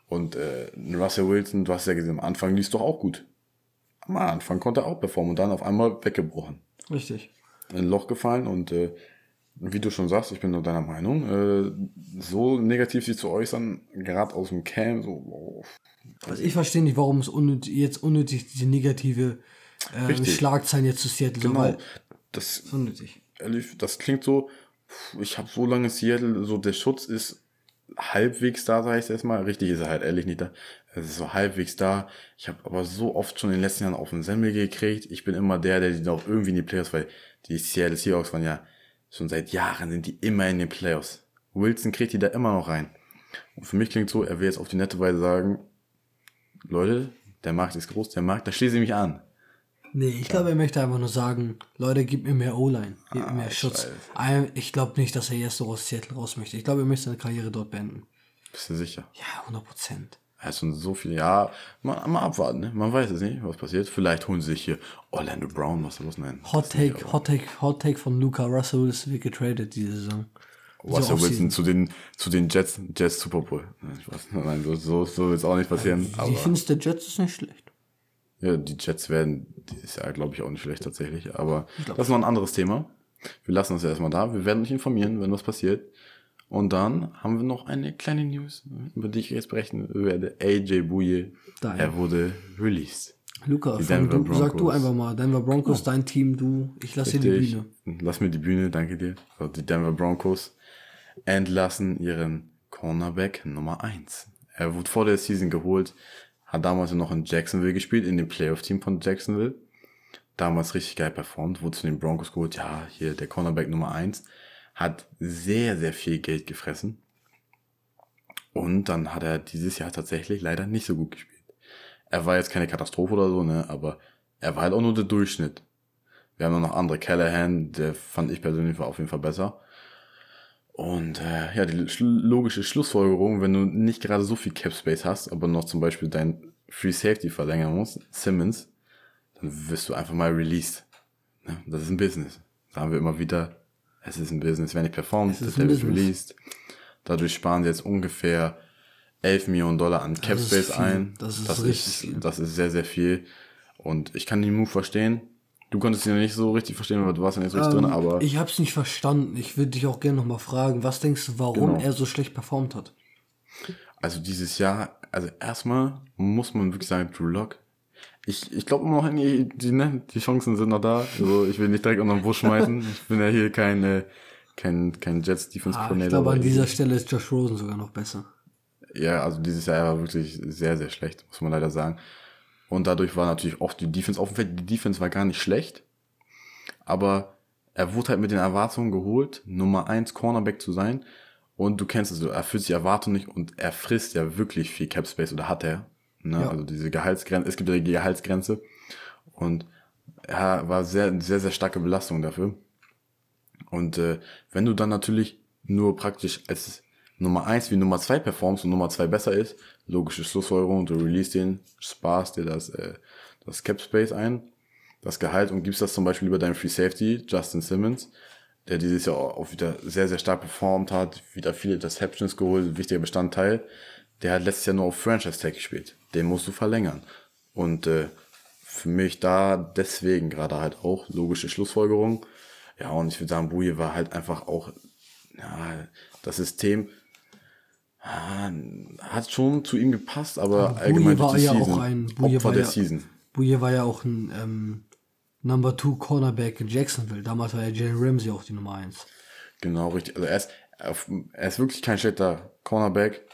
Speaker 2: Und äh, Russell Wilson, du hast ja gesehen, am Anfang lief doch auch gut. Am Anfang konnte er auch performen und dann auf einmal weggebrochen.
Speaker 1: Richtig.
Speaker 2: In ein Loch gefallen und äh, wie du schon sagst, ich bin nur deiner Meinung, äh, so negativ sich zu äußern, gerade aus dem Camp, so, oh,
Speaker 1: Also ich verstehe nicht, warum es unnötig, jetzt unnötig diese negative äh. Schlagzeilen jetzt zu Seattle so,
Speaker 2: genau,
Speaker 1: weil
Speaker 2: das
Speaker 1: ist unnötig.
Speaker 2: ehrlich, das klingt so, ich habe so lange Seattle, so der Schutz ist halbwegs da, sag ich jetzt mal. Richtig ist er halt ehrlich nicht da. Es ist so halbwegs da. Ich habe aber so oft schon in den letzten Jahren auf den Semmel gekriegt. Ich bin immer der, der die noch irgendwie in die Playoffs, weil die Seattle Seahawks waren ja Schon seit Jahren sind die immer in den Playoffs. Wilson kriegt die da immer noch rein. Und für mich klingt so, er will jetzt auf die nette Weise sagen, Leute, der Markt ist groß, der Markt, da schließe ich mich an.
Speaker 1: Nee, ich glaube, er möchte einfach nur sagen, Leute, gib mir mehr O-Line, gib mir
Speaker 2: Ah,
Speaker 1: mehr Schutz. Ein- Ich glaube nicht, dass er jetzt so aus Seattle raus möchte. Ich glaube, er möchte seine Karriere dort beenden.
Speaker 2: Bist du sicher?
Speaker 1: Ja, 100 Prozent.
Speaker 2: Ist schon so viel, ja, mal, mal abwarten, ne? Man weiß es nicht, was passiert. Vielleicht holen sie sich hier Orlando Brown, was los, nein.
Speaker 1: Hot Take, Hot Take, Hot Take von Luca Russell Wilson wird getradet diese Saison.
Speaker 2: Russell. Wilson zu den, zu den Jets, Jets Super Bowl. Nein, so, so, so wird es auch nicht passieren.
Speaker 1: Die
Speaker 2: Aber
Speaker 1: Defense der Jets ist nicht schlecht.
Speaker 2: ja, die Jets werden dieses Jahr, glaube ich, auch nicht schlecht tatsächlich. Aber das ist noch ein anderes Thema. Wir lassen uns ja erstmal da. Wir werden euch informieren, wenn was passiert. Und dann haben wir noch eine kleine News, über die ich jetzt sprechen werde. AJ Bouye,
Speaker 1: Dein.
Speaker 2: er wurde released.
Speaker 1: Luca, fang du, sag du einfach mal. Denver Broncos, dein Team, du. Ich lasse dir die. Bühne.
Speaker 2: Lass mir die Bühne, danke dir. So, die Denver Broncos entlassen ihren Cornerback Nummer 1. Er wurde vor der Season geholt, hat damals noch in Jacksonville gespielt, in dem Playoff-Team von Jacksonville. Damals richtig geil performt, wurde zu den Broncos geholt. Ja, hier der Cornerback Nummer 1 hat sehr, sehr viel Geld gefressen. Und dann hat er dieses Jahr tatsächlich leider nicht so gut gespielt. Er war jetzt keine Katastrophe oder so, ne, aber er war halt auch nur der Durchschnitt. Wir haben noch andere Callahan, der fand ich persönlich war auf jeden Fall besser. Und äh, ja, die sch- logische Schlussfolgerung, wenn du nicht gerade so viel Cap Space hast, aber noch zum Beispiel dein Free Safety verlängern musst, Simmons, dann wirst du einfach mal released. Ne? Das ist ein Business. Sagen wir immer wieder, es ist ein Business.
Speaker 1: Ist
Speaker 2: der
Speaker 1: ein
Speaker 2: wird
Speaker 1: Business.
Speaker 2: released. Dadurch sparen sie jetzt ungefähr 11 Millionen Dollar an Cap
Speaker 1: ist
Speaker 2: Space
Speaker 1: viel.
Speaker 2: ein.
Speaker 1: Das ist
Speaker 2: das
Speaker 1: richtig
Speaker 2: ist, das ist sehr, sehr viel. Und ich kann den Move verstehen. Du konntest ihn ja nicht so richtig verstehen, weil du warst ja nicht so richtig drin, aber
Speaker 1: Ähm, Ich hab's nicht verstanden. Ich würde dich auch gerne nochmal fragen, was denkst du, warum
Speaker 2: Genau.
Speaker 1: er so schlecht performt hat?
Speaker 2: also dieses Jahr, also erstmal muss man wirklich sagen, Drew Lock. Ich, ich glaube immer noch, die, die, ne, die Chancen sind noch da. Also ich will nicht direkt unter den Bus schmeißen. Ich bin ja hier kein, äh, kein, kein Jets Defense
Speaker 1: Ah, ich glaube, an dieser Stelle ist Josh Rosen sogar noch besser.
Speaker 2: Ja, also dieses Jahr war wirklich sehr, sehr schlecht, muss man leider sagen. Und dadurch war natürlich oft die Defense auf dem Feld. Die Defense war gar nicht schlecht. Aber er wurde halt mit den Erwartungen geholt, Nummer eins Cornerback zu sein. Und du kennst es, so, er erfüllt die Erwartungen nicht und er frisst ja wirklich viel Cap Space oder hat er. Ne?
Speaker 1: Ja.
Speaker 2: Also diese Gehaltsgrenze, es gibt ja die Gehaltsgrenze. Und er war sehr, sehr, sehr starke Belastung dafür. Und äh, wenn du dann natürlich nur praktisch als Nummer eins wie Nummer zwei performst und Nummer zwei besser ist, logische Schlussfolgerung, du release den, sparst dir das, äh, das Cap Space ein, das Gehalt und gibst das zum Beispiel über deinen Free Safety, Justin Simmons, der dieses Jahr auch wieder sehr, sehr stark performt hat, wieder viele Interceptions geholt, wichtiger Bestandteil. Der hat letztes Jahr nur auf Franchise Tag gespielt. Den musst du verlängern. Und äh, für mich da deswegen gerade halt auch logische Schlussfolgerung. Ja, und ich würde sagen, Bouye war halt einfach auch, ja, das System ah, hat schon zu ihm gepasst, aber,
Speaker 1: Aber
Speaker 2: allgemein
Speaker 1: war ja
Speaker 2: Season.
Speaker 1: auch ein-
Speaker 2: Opfer
Speaker 1: war
Speaker 2: der
Speaker 1: ja-
Speaker 2: Season.
Speaker 1: Bouye war ja auch ein ähm, Number 2 Cornerback in Jacksonville. Damals war ja Jalen Ramsey auch die Nummer 1.
Speaker 2: Genau, richtig. Also er ist, er ist wirklich kein schlechter Cornerback.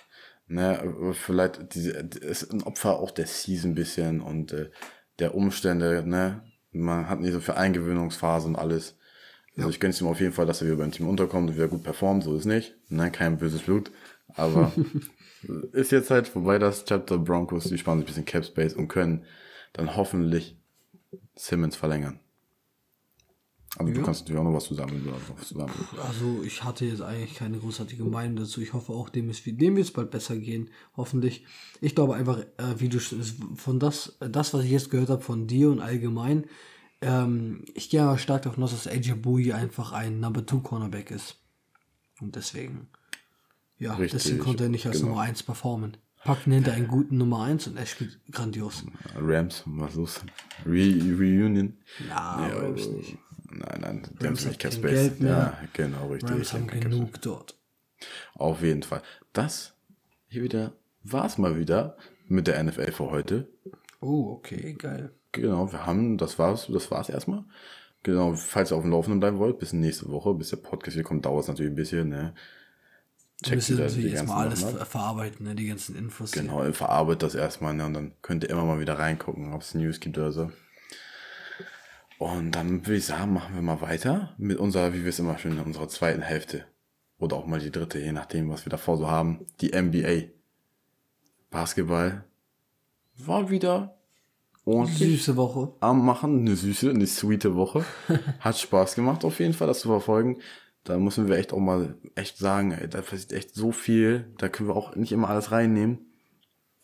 Speaker 2: Ne, vielleicht diese, ist ein Opfer auch der Season ein bisschen und äh, der Umstände, ne? Man hat nicht so viel Eingewöhnungsphase und alles. Also ich gönn's ihm auf jeden Fall, dass er wieder beim Team unterkommt und wieder gut performt, so ist nicht. Ne, kein böses Blut. Aber ist jetzt halt vorbei, das Chapter Broncos, die sparen sich ein bisschen Cap Space und können dann hoffentlich Simmons verlängern. Aber du
Speaker 1: Ja.
Speaker 2: kannst natürlich auch noch was zu sagen, wenn du noch was zu sagen willst.
Speaker 1: Also ich hatte jetzt eigentlich keine großartige Meinung dazu. Ich hoffe auch, dem, ist, dem wird es bald besser gehen. Hoffentlich. Ich glaube einfach, äh, wie du von das, das, was ich jetzt gehört habe von dir und allgemein, ähm, ich gehe aber stark davon aus, dass AJ Bowie einfach ein Number 2 Cornerback ist. Und deswegen, ja,
Speaker 2: Richtig,
Speaker 1: deswegen konnte er nicht als
Speaker 2: genau.
Speaker 1: Nummer 1 performen. Packen hinter einen guten Nummer 1 und er spielt grandios.
Speaker 2: Rams, was los? Re Reunion?
Speaker 1: Ja,
Speaker 2: Ja,
Speaker 1: Rams nicht.
Speaker 2: Nein, nein, die haben nicht
Speaker 1: kein
Speaker 2: Space.
Speaker 1: Geld mehr.
Speaker 2: Ja, genau, richtig.
Speaker 1: Rams haben
Speaker 2: Cap Space.
Speaker 1: genug dort.
Speaker 2: Auf jeden Fall. Das hier wieder war's mal wieder mit der NFL für heute.
Speaker 1: Oh, okay, geil.
Speaker 2: Genau, wir haben, das war's, das war's erstmal. Genau, falls ihr auf dem Laufenden bleiben wollt, bis nächste Woche, bis der Podcast hier kommt, dauert es natürlich ein bisschen, ne?
Speaker 1: Wir müssen natürlich erstmal alles ver verarbeiten, ne? die ganzen Infos.
Speaker 2: Genau, verarbeitet das erstmal, ne? Und dann könnt ihr immer mal wieder reingucken, ob es News gibt oder so. Und dann würde ich sagen, machen wir mal weiter mit unserer, wie wir es immer schön in unserer zweiten Hälfte. Oder auch mal die dritte, je nachdem, was wir davor so haben. Die NBA. Basketball war wieder ordentlich
Speaker 1: Süße Woche.
Speaker 2: am Machen. Eine süße, eine sweete Woche. Hat Spaß gemacht, auf jeden Fall, das zu verfolgen. Da müssen wir echt auch mal echt sagen, ey, da passiert echt so viel. Da können wir auch nicht immer alles reinnehmen.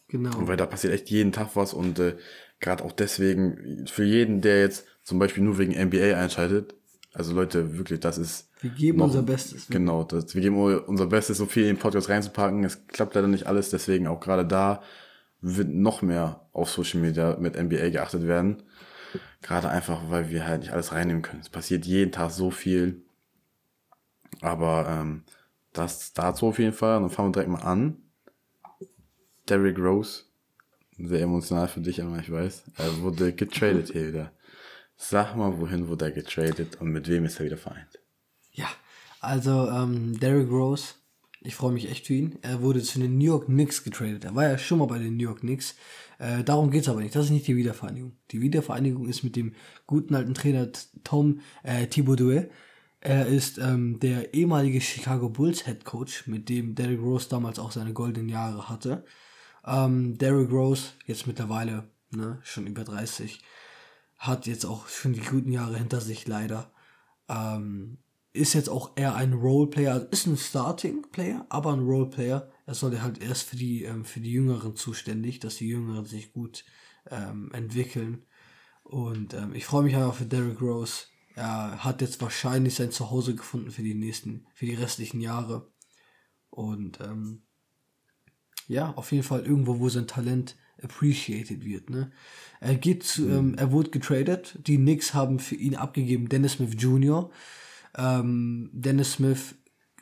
Speaker 1: Genau.
Speaker 2: Weil da passiert echt jeden Tag was und äh, gerade auch deswegen, für jeden, der jetzt zum Beispiel nur wegen NBA einschaltet, also Leute, wirklich, das ist.
Speaker 1: Wir geben
Speaker 2: noch-
Speaker 1: unser Bestes.
Speaker 2: Genau, das, wir geben unser Bestes, so viel in den Podcast reinzupacken. Es klappt leider nicht alles, deswegen auch gerade da wird noch mehr auf Social Media mit NBA geachtet werden. Gerade einfach, weil wir halt nicht alles reinnehmen können. Es passiert jeden Tag so viel. Aber ähm, das dazu auf jeden Fall. Und dann fangen wir direkt mal an. Derrick Rose, sehr emotional für dich, aber ich weiß. Er wurde getradet hier wieder. Sag mal, wohin wurde er getradet und mit wem ist er wieder vereint?
Speaker 1: Ja, also ähm, Derrick Rose, ich freue mich echt für ihn. Er wurde zu den New York Knicks getradet. Er war ja schon mal bei den New York Knicks. Äh, darum geht es aber nicht. Das ist nicht die Wiedervereinigung. Die Wiedervereinigung ist mit dem guten alten Trainer Tom äh, Thibodeau. Er ist ähm, der ehemalige Chicago Bulls Head Coach, mit dem Derrick Rose damals auch seine goldenen Jahre hatte. Ähm, Derrick Rose, jetzt mittlerweile ne, schon über 30, hat jetzt auch schon die guten Jahre hinter sich leider. Ähm, ist jetzt auch eher ein Roleplayer, also ist ein Starting-Player, aber ein Roleplayer. Er soll halt erst für die, ähm, für die Jüngeren zuständig, dass die Jüngeren sich gut ähm, entwickeln. Und ähm, ich freue mich einfach für Derrick Rose. Er hat jetzt wahrscheinlich sein Zuhause gefunden für die nächsten, für die restlichen Jahre. Und ähm, ja, auf jeden Fall irgendwo, wo sein Talent appreciated wird. Ne? Er geht zu, ähm, er wurde getradet. Die Knicks haben für ihn abgegeben Dennis Smith Jr. Ähm, Dennis Smith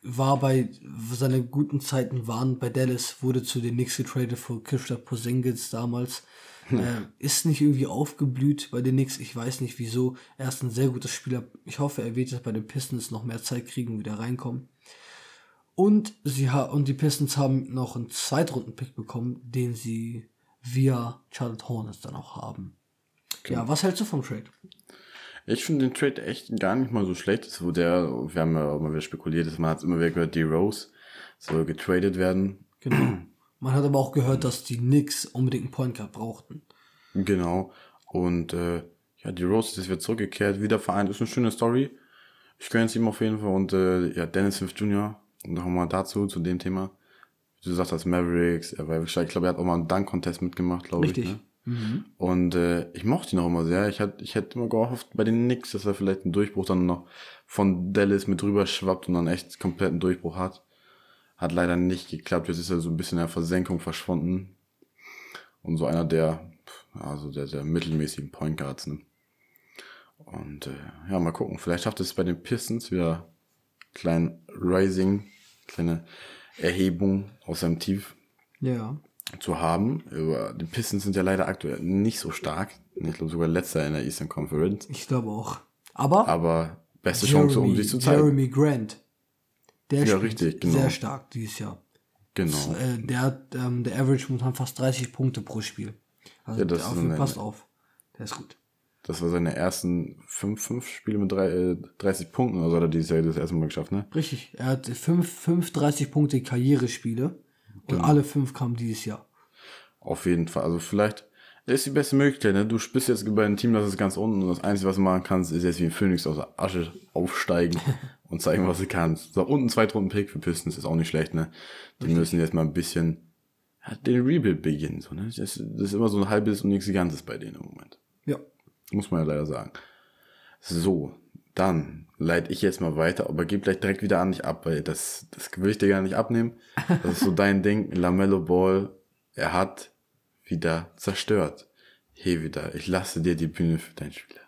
Speaker 1: war bei seine guten Zeiten waren bei Dallas, wurde zu den Knicks getradet vor Christoph Porzingis damals. Äh, ist nicht irgendwie aufgeblüht bei den Knicks. Ich weiß nicht wieso. Er ist ein sehr guter Spieler. Ich hoffe, er wird jetzt bei den Pistons noch mehr Zeit kriegen und wieder reinkommen. Und sie ha und die Pistons haben noch einen Zweitrunden-Pick bekommen, den sie via Charlotte Hornets dann auch haben. Ja, was hältst du vom Trade?
Speaker 2: Ich finde den Trade echt gar nicht mal so schlecht. Es wurde ja, wir haben ja auch mal wieder spekuliert, dass man hat immer wieder gehört, die Rose soll getradet werden.
Speaker 1: Genau. Man hat aber auch gehört, dass die Knicks unbedingt einen Point Guard brauchten.
Speaker 2: Genau. Und äh, ja, die Rose ist wieder zurückgekehrt, wieder vereint. Ist eine schöne Story. Ich gönne es ihm auf jeden Fall. Und äh, ja, Dennis Smith Jr. Nochmal dazu, zu dem Thema. Du sagst, das Mavericks, er war wirklich. Ich glaube, er hat auch mal einen Dunk-Contest mitgemacht, glaube ich.
Speaker 1: Richtig.
Speaker 2: Ne? Und äh, ich mochte ihn auch immer sehr. Ich, hatte, ich hätte immer gehofft bei den Knicks, dass er vielleicht einen Durchbruch dann noch von Dallas mit rüber schwappt und dann echt kompletten Durchbruch hat. Hat leider nicht geklappt. Jetzt ist er so ein bisschen in der Versenkung verschwunden. Und so einer der, also der, der mittelmäßigen Point Guards, ne? Und äh, ja, mal gucken. Vielleicht schafft es bei den Pistons wieder kleinen Rising, kleine Erhebung aus seinem Tief
Speaker 1: Ja.
Speaker 2: zu haben. Die Pistons sind ja leider aktuell nicht so stark. Ich glaube sogar letzter in der Eastern Conference.
Speaker 1: Ich glaube auch. Aber
Speaker 2: Aber beste Chance, um sich zu zeigen.
Speaker 1: Jeremy Grant. Der
Speaker 2: Ja, richtig, genau.
Speaker 1: sehr stark dieses Jahr.
Speaker 2: Genau.
Speaker 1: Äh, der hat, ähm, der Average momentan fast 30 Punkte pro Spiel. Also
Speaker 2: Ja, das eine-
Speaker 1: passt auf. Der ist gut.
Speaker 2: Das war seine ersten fünf, fünf Spiele mit drei, äh, 30 Punkten. Also hat er dieses Jahr das erste Mal geschafft, ne?
Speaker 1: Richtig. Er hat fünf, fünf 30 Punkte Karrierespiele und
Speaker 2: Genau.
Speaker 1: alle fünf kamen dieses Jahr.
Speaker 2: Auf jeden Fall. Also vielleicht das ist die beste Möglichkeit, ne? Du bist jetzt bei einem Team, das ist ganz unten und das Einzige, was du machen kannst, ist jetzt wie ein Phönix aus der Asche aufsteigen und zeigen, was du kannst. So, und ein Zweitrunden-Pick für Pistons ist auch nicht schlecht, ne? Die müssen jetzt mal ein bisschen den Rebuild beginnen, so, ne? Das, das ist immer so ein halbes und nichts Ganzes bei denen im Moment. Muss man ja leider sagen. So, dann leite ich jetzt mal weiter, aber gib gleich direkt wieder an dich ab, weil das, das will ich dir gar nicht abnehmen. Das ist so dein Ding. Lamello Ball, er hat wieder zerstört. Hier wieder, ich lasse dir die Bühne für dein Spieler.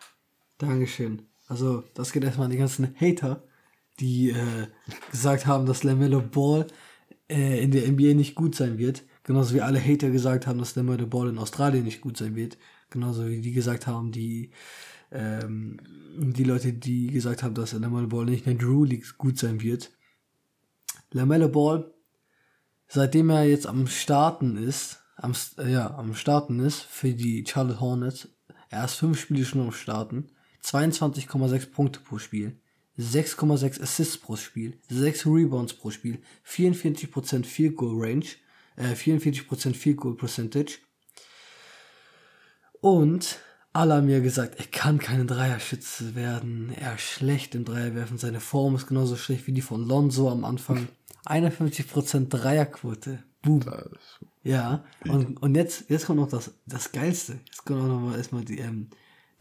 Speaker 1: Dankeschön. Also, das geht erstmal an die ganzen Hater, die äh, gesagt haben, dass LaMelo Ball äh, in der NBA nicht gut sein wird. Genauso wie alle Hater gesagt haben, dass LaMelo Ball in Australien nicht gut sein wird. Genauso wie die gesagt haben, die, ähm, die Leute, die gesagt haben, dass LaMelo Ball nicht in der Drew League gut sein wird. LaMelo Ball, seitdem er jetzt am Starten ist, am, äh, ja, am Starten ist für die Charlotte Hornets, er ist fünf Spiele schon am Starten, 22,6 Punkte pro Spiel, 6,6 Assists pro Spiel, 6 Rebounds pro Spiel, 44% Field Goal Range, äh, 44% Field Goal Percentage. Und alle haben mir gesagt, er kann kein Dreierschütze werden. Er ist schlecht im Dreierwerfen. Seine Form ist genauso schlecht wie die von Lonzo am Anfang. 51% Dreierquote. Boom. Ja, und, und jetzt, jetzt kommt noch das, das Geilste. Jetzt kommt auch noch mal erstmal die, ähm,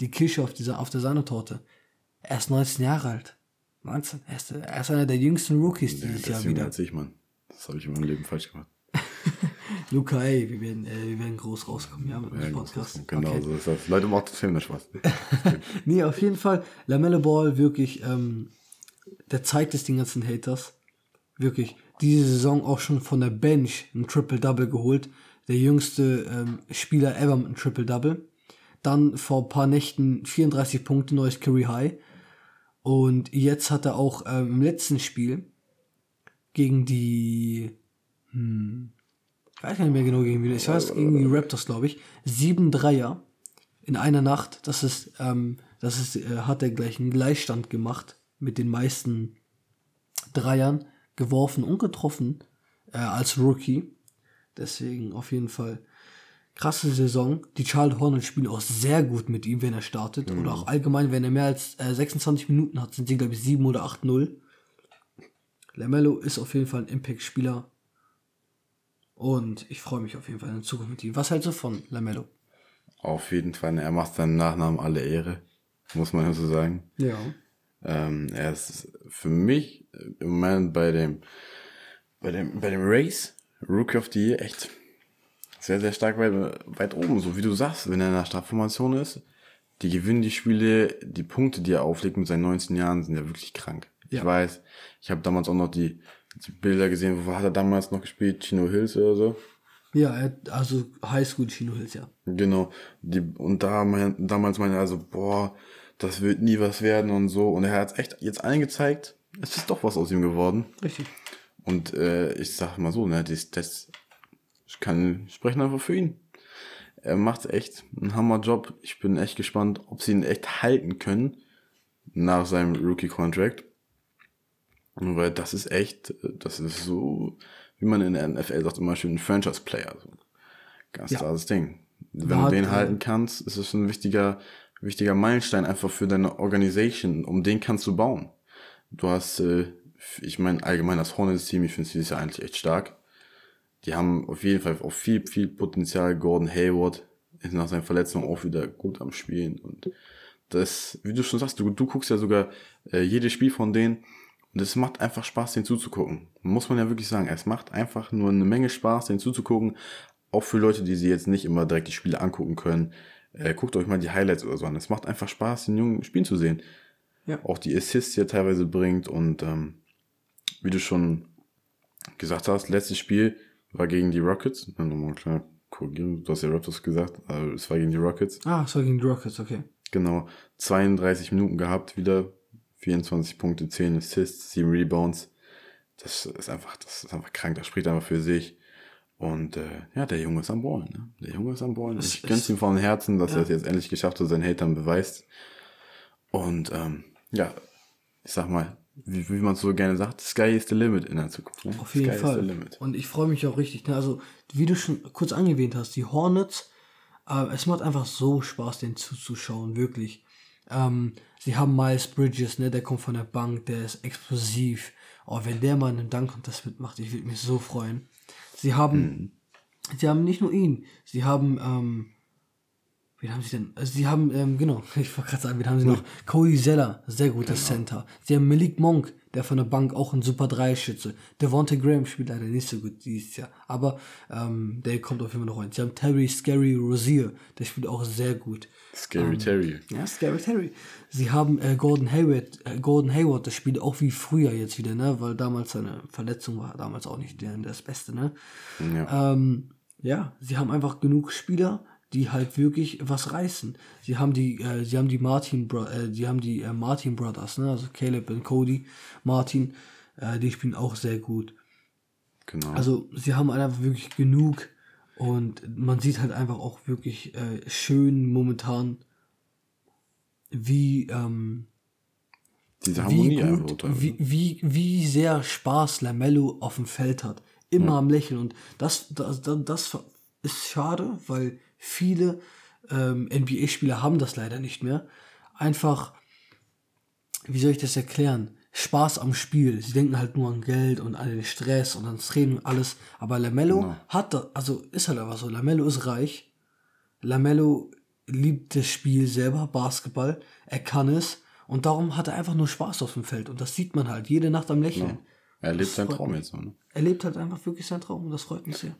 Speaker 1: die Kirsche auf, dieser, auf der Sahnetorte. Er ist 19 Jahre alt. 19. Er ist, er ist einer der jüngsten Rookies
Speaker 2: Ja,
Speaker 1: dieses
Speaker 2: das
Speaker 1: Jahr wieder.
Speaker 2: als ich, Mann. Das habe ich in meinem Leben falsch gemacht.
Speaker 1: Luca, ey, wir werden, äh, wir werden groß rauskommen, ja, mit dem Podcast.
Speaker 2: Genau,
Speaker 1: Okay.
Speaker 2: so ist das. Leute macht das Film Spaß.
Speaker 1: Nee, auf jeden Fall, Lamelle Ball wirklich, ähm, der zeigt es den ganzen Haters. Wirklich, diese Saison auch schon von der Bench ein Triple-Double geholt. Der jüngste ähm, Spieler ever mit einem Triple-Double. Dann vor ein paar Nächten 34 Punkte, neues Career High. Und jetzt hat er auch ähm, im letzten Spiel gegen die, hm, ich weiß nicht mehr genau gegen wen, ich weiß gegen die Raptors, glaube ich, sieben Dreier in einer Nacht. Das ist, ähm, das ist, äh, hat er gleich einen Gleichstand gemacht mit den meisten Dreiern geworfen und getroffen äh, als Rookie. Deswegen auf jeden Fall krasse Saison. Die Charlotte Hornets spielen auch sehr gut mit ihm, wenn er startet. Oder auch allgemein, wenn er mehr als äh, 26 Minuten hat, sind sie, glaube ich, 7 oder 8-0. Lamello ist auf jeden Fall ein Impact-Spieler. Und ich freue mich auf jeden Fall in Zukunft mit ihm. Was hältst du von Lamello?
Speaker 2: Auf jeden Fall, er macht seinem Nachnamen alle Ehre. Muss man ja so sagen.
Speaker 1: Ja.
Speaker 2: Ähm, er ist für mich äh, im Moment bei dem, bei dem, bei dem Race, Rookie of the Year, echt sehr, sehr stark weit, weit oben. So wie du sagst, wenn er in der Startformation ist, die gewinnen die Spiele, die Punkte, die er auflegt mit seinen 19 Jahren, sind ja wirklich krank.
Speaker 1: Ja.
Speaker 2: Ich weiß, ich habe damals auch noch die Bilder gesehen, wo hat er damals noch gespielt? Chino Hills oder so?
Speaker 1: Ja, also Highschool Chino Hills, ja.
Speaker 2: Genau. Die, und da mein, damals meinte er also, boah, das wird nie was werden und so. Und er hat echt jetzt allen gezeigt, es ist doch was aus ihm geworden.
Speaker 1: Richtig.
Speaker 2: Und äh, ich sag mal so, ne, das, das ich kann sprechen einfach für ihn. Er macht echt einen Hammerjob. Ich bin echt gespannt, ob sie ihn echt halten können nach seinem Rookie-Contract. Weil das ist echt, das ist so, wie man in der NFL sagt, immer schön ein Franchise-Player. So. Ganz
Speaker 1: Ja.
Speaker 2: klares Ding. Wenn
Speaker 1: War
Speaker 2: du den
Speaker 1: halt,
Speaker 2: halten kannst, ist es ein wichtiger, wichtiger Meilenstein einfach für deine Organisation. Um den kannst du bauen. Du hast, äh, ich meine, allgemein das Hornets-Team, ich finde dieses Jahr eigentlich echt stark. Die haben auf jeden Fall auch viel, viel Potenzial. Gordon Hayward ist nach seiner Verletzung auch wieder gut am Spielen. Und das, wie du schon sagst, du, du guckst ja sogar äh, jedes Spiel von denen und es macht einfach Spaß, den zuzugucken. Muss man ja wirklich sagen. Es macht einfach nur eine Menge Spaß, den zuzugucken. Auch für Leute, die sie jetzt nicht immer direkt die Spiele angucken können. Äh, guckt euch mal die Highlights oder so an. Es macht einfach Spaß, den Jungen spielen zu sehen.
Speaker 1: Ja.
Speaker 2: Auch die Assists, die er teilweise bringt und ähm, wie du schon gesagt hast, letztes Spiel war gegen die Rockets. Na, Nochmal klar korrigieren, du hast ja Raptors gesagt, aber es war gegen die Rockets.
Speaker 1: Ah, es war gegen die Rockets, okay.
Speaker 2: Genau, 32 Minuten gehabt, wieder 24 Punkte, 10 Assists, 7 Rebounds. Das ist einfach, das ist einfach krank, das spricht einfach für sich. Und äh, ja, der Junge ist am Ballen. Ne? Der Junge ist am Ballen. Ich gönn's ihm von Herzen, dass
Speaker 1: Ja.
Speaker 2: er es jetzt endlich geschafft hat, seinen Hatern beweist. Und ähm, ja, ich sag mal, wie, wie man so gerne sagt, sky is the limit in der Zukunft. Ne?
Speaker 1: Auf jeden
Speaker 2: sky
Speaker 1: Fall. Und ich freue mich auch richtig. Ne? Also, wie du schon kurz angewähnt hast, die Hornets, äh, es macht einfach so Spaß, den zuzuschauen, wirklich. Ähm, sie haben Miles Bridges, ne, der kommt von der Bank, der ist explosiv. Oh, wenn der mal einen Dunk-Contest mitmacht, ich würde mich so freuen. Sie haben, sie haben nicht nur ihn, sie haben, ähm, Wen haben sie denn? Also sie haben, ähm, genau, ich wollte gerade sagen, wen haben sie noch? Cody Zeller, sehr guter Center. Sie haben Malik Monk, der von der Bank auch ein super Dreischütze. Devontae Graham spielt leider nicht so gut dieses Jahr, aber ähm, der kommt auf jeden Fall noch rein. Sie haben Terry Scary Rozier, der spielt auch sehr gut.
Speaker 2: Scary Terry.
Speaker 1: Ja, Scary Terry. Sie haben äh, Gordon Hayward, äh, Gordon Hayward, das spielt auch wie früher jetzt wieder, ne? Weil damals seine Verletzung war damals auch nicht der, das Beste, ne?
Speaker 2: Ja.
Speaker 1: Ähm, ja, sie haben einfach genug Spieler, die halt wirklich was reißen. Sie haben die, äh, sie haben die Martin, Bro äh, die haben die äh, Martin Brothers, ne? Also Caleb und Cody, Martin, äh, die spielen auch sehr gut.
Speaker 2: Genau.
Speaker 1: Also sie haben einfach wirklich genug und man sieht halt einfach auch wirklich äh, schön momentan wie, ähm,
Speaker 2: Diese
Speaker 1: wie
Speaker 2: Harmonie einfach
Speaker 1: gut, wie, wie, wie sehr Spaß Lamello auf dem Feld hat. Immer am Lächeln. Und das, das, das, das ist schade, weil viele ähm, NBA-Spieler haben das leider nicht mehr. Einfach, wie soll ich das erklären? Spaß am Spiel. Sie denken halt nur an Geld und an den Stress und ans Training und alles. Aber Lamello
Speaker 2: Genau.
Speaker 1: hat das, also ist halt einfach so. Lamello ist reich. Lamello liebt das Spiel selber, Basketball. Er kann es. Und darum hat er einfach nur Spaß auf dem Feld. Und das sieht man halt jede Nacht am Lächeln.
Speaker 2: Er lebt seinen Traum
Speaker 1: mich.
Speaker 2: jetzt ne?
Speaker 1: Er lebt halt einfach wirklich seinen Traum und das freut mich sehr.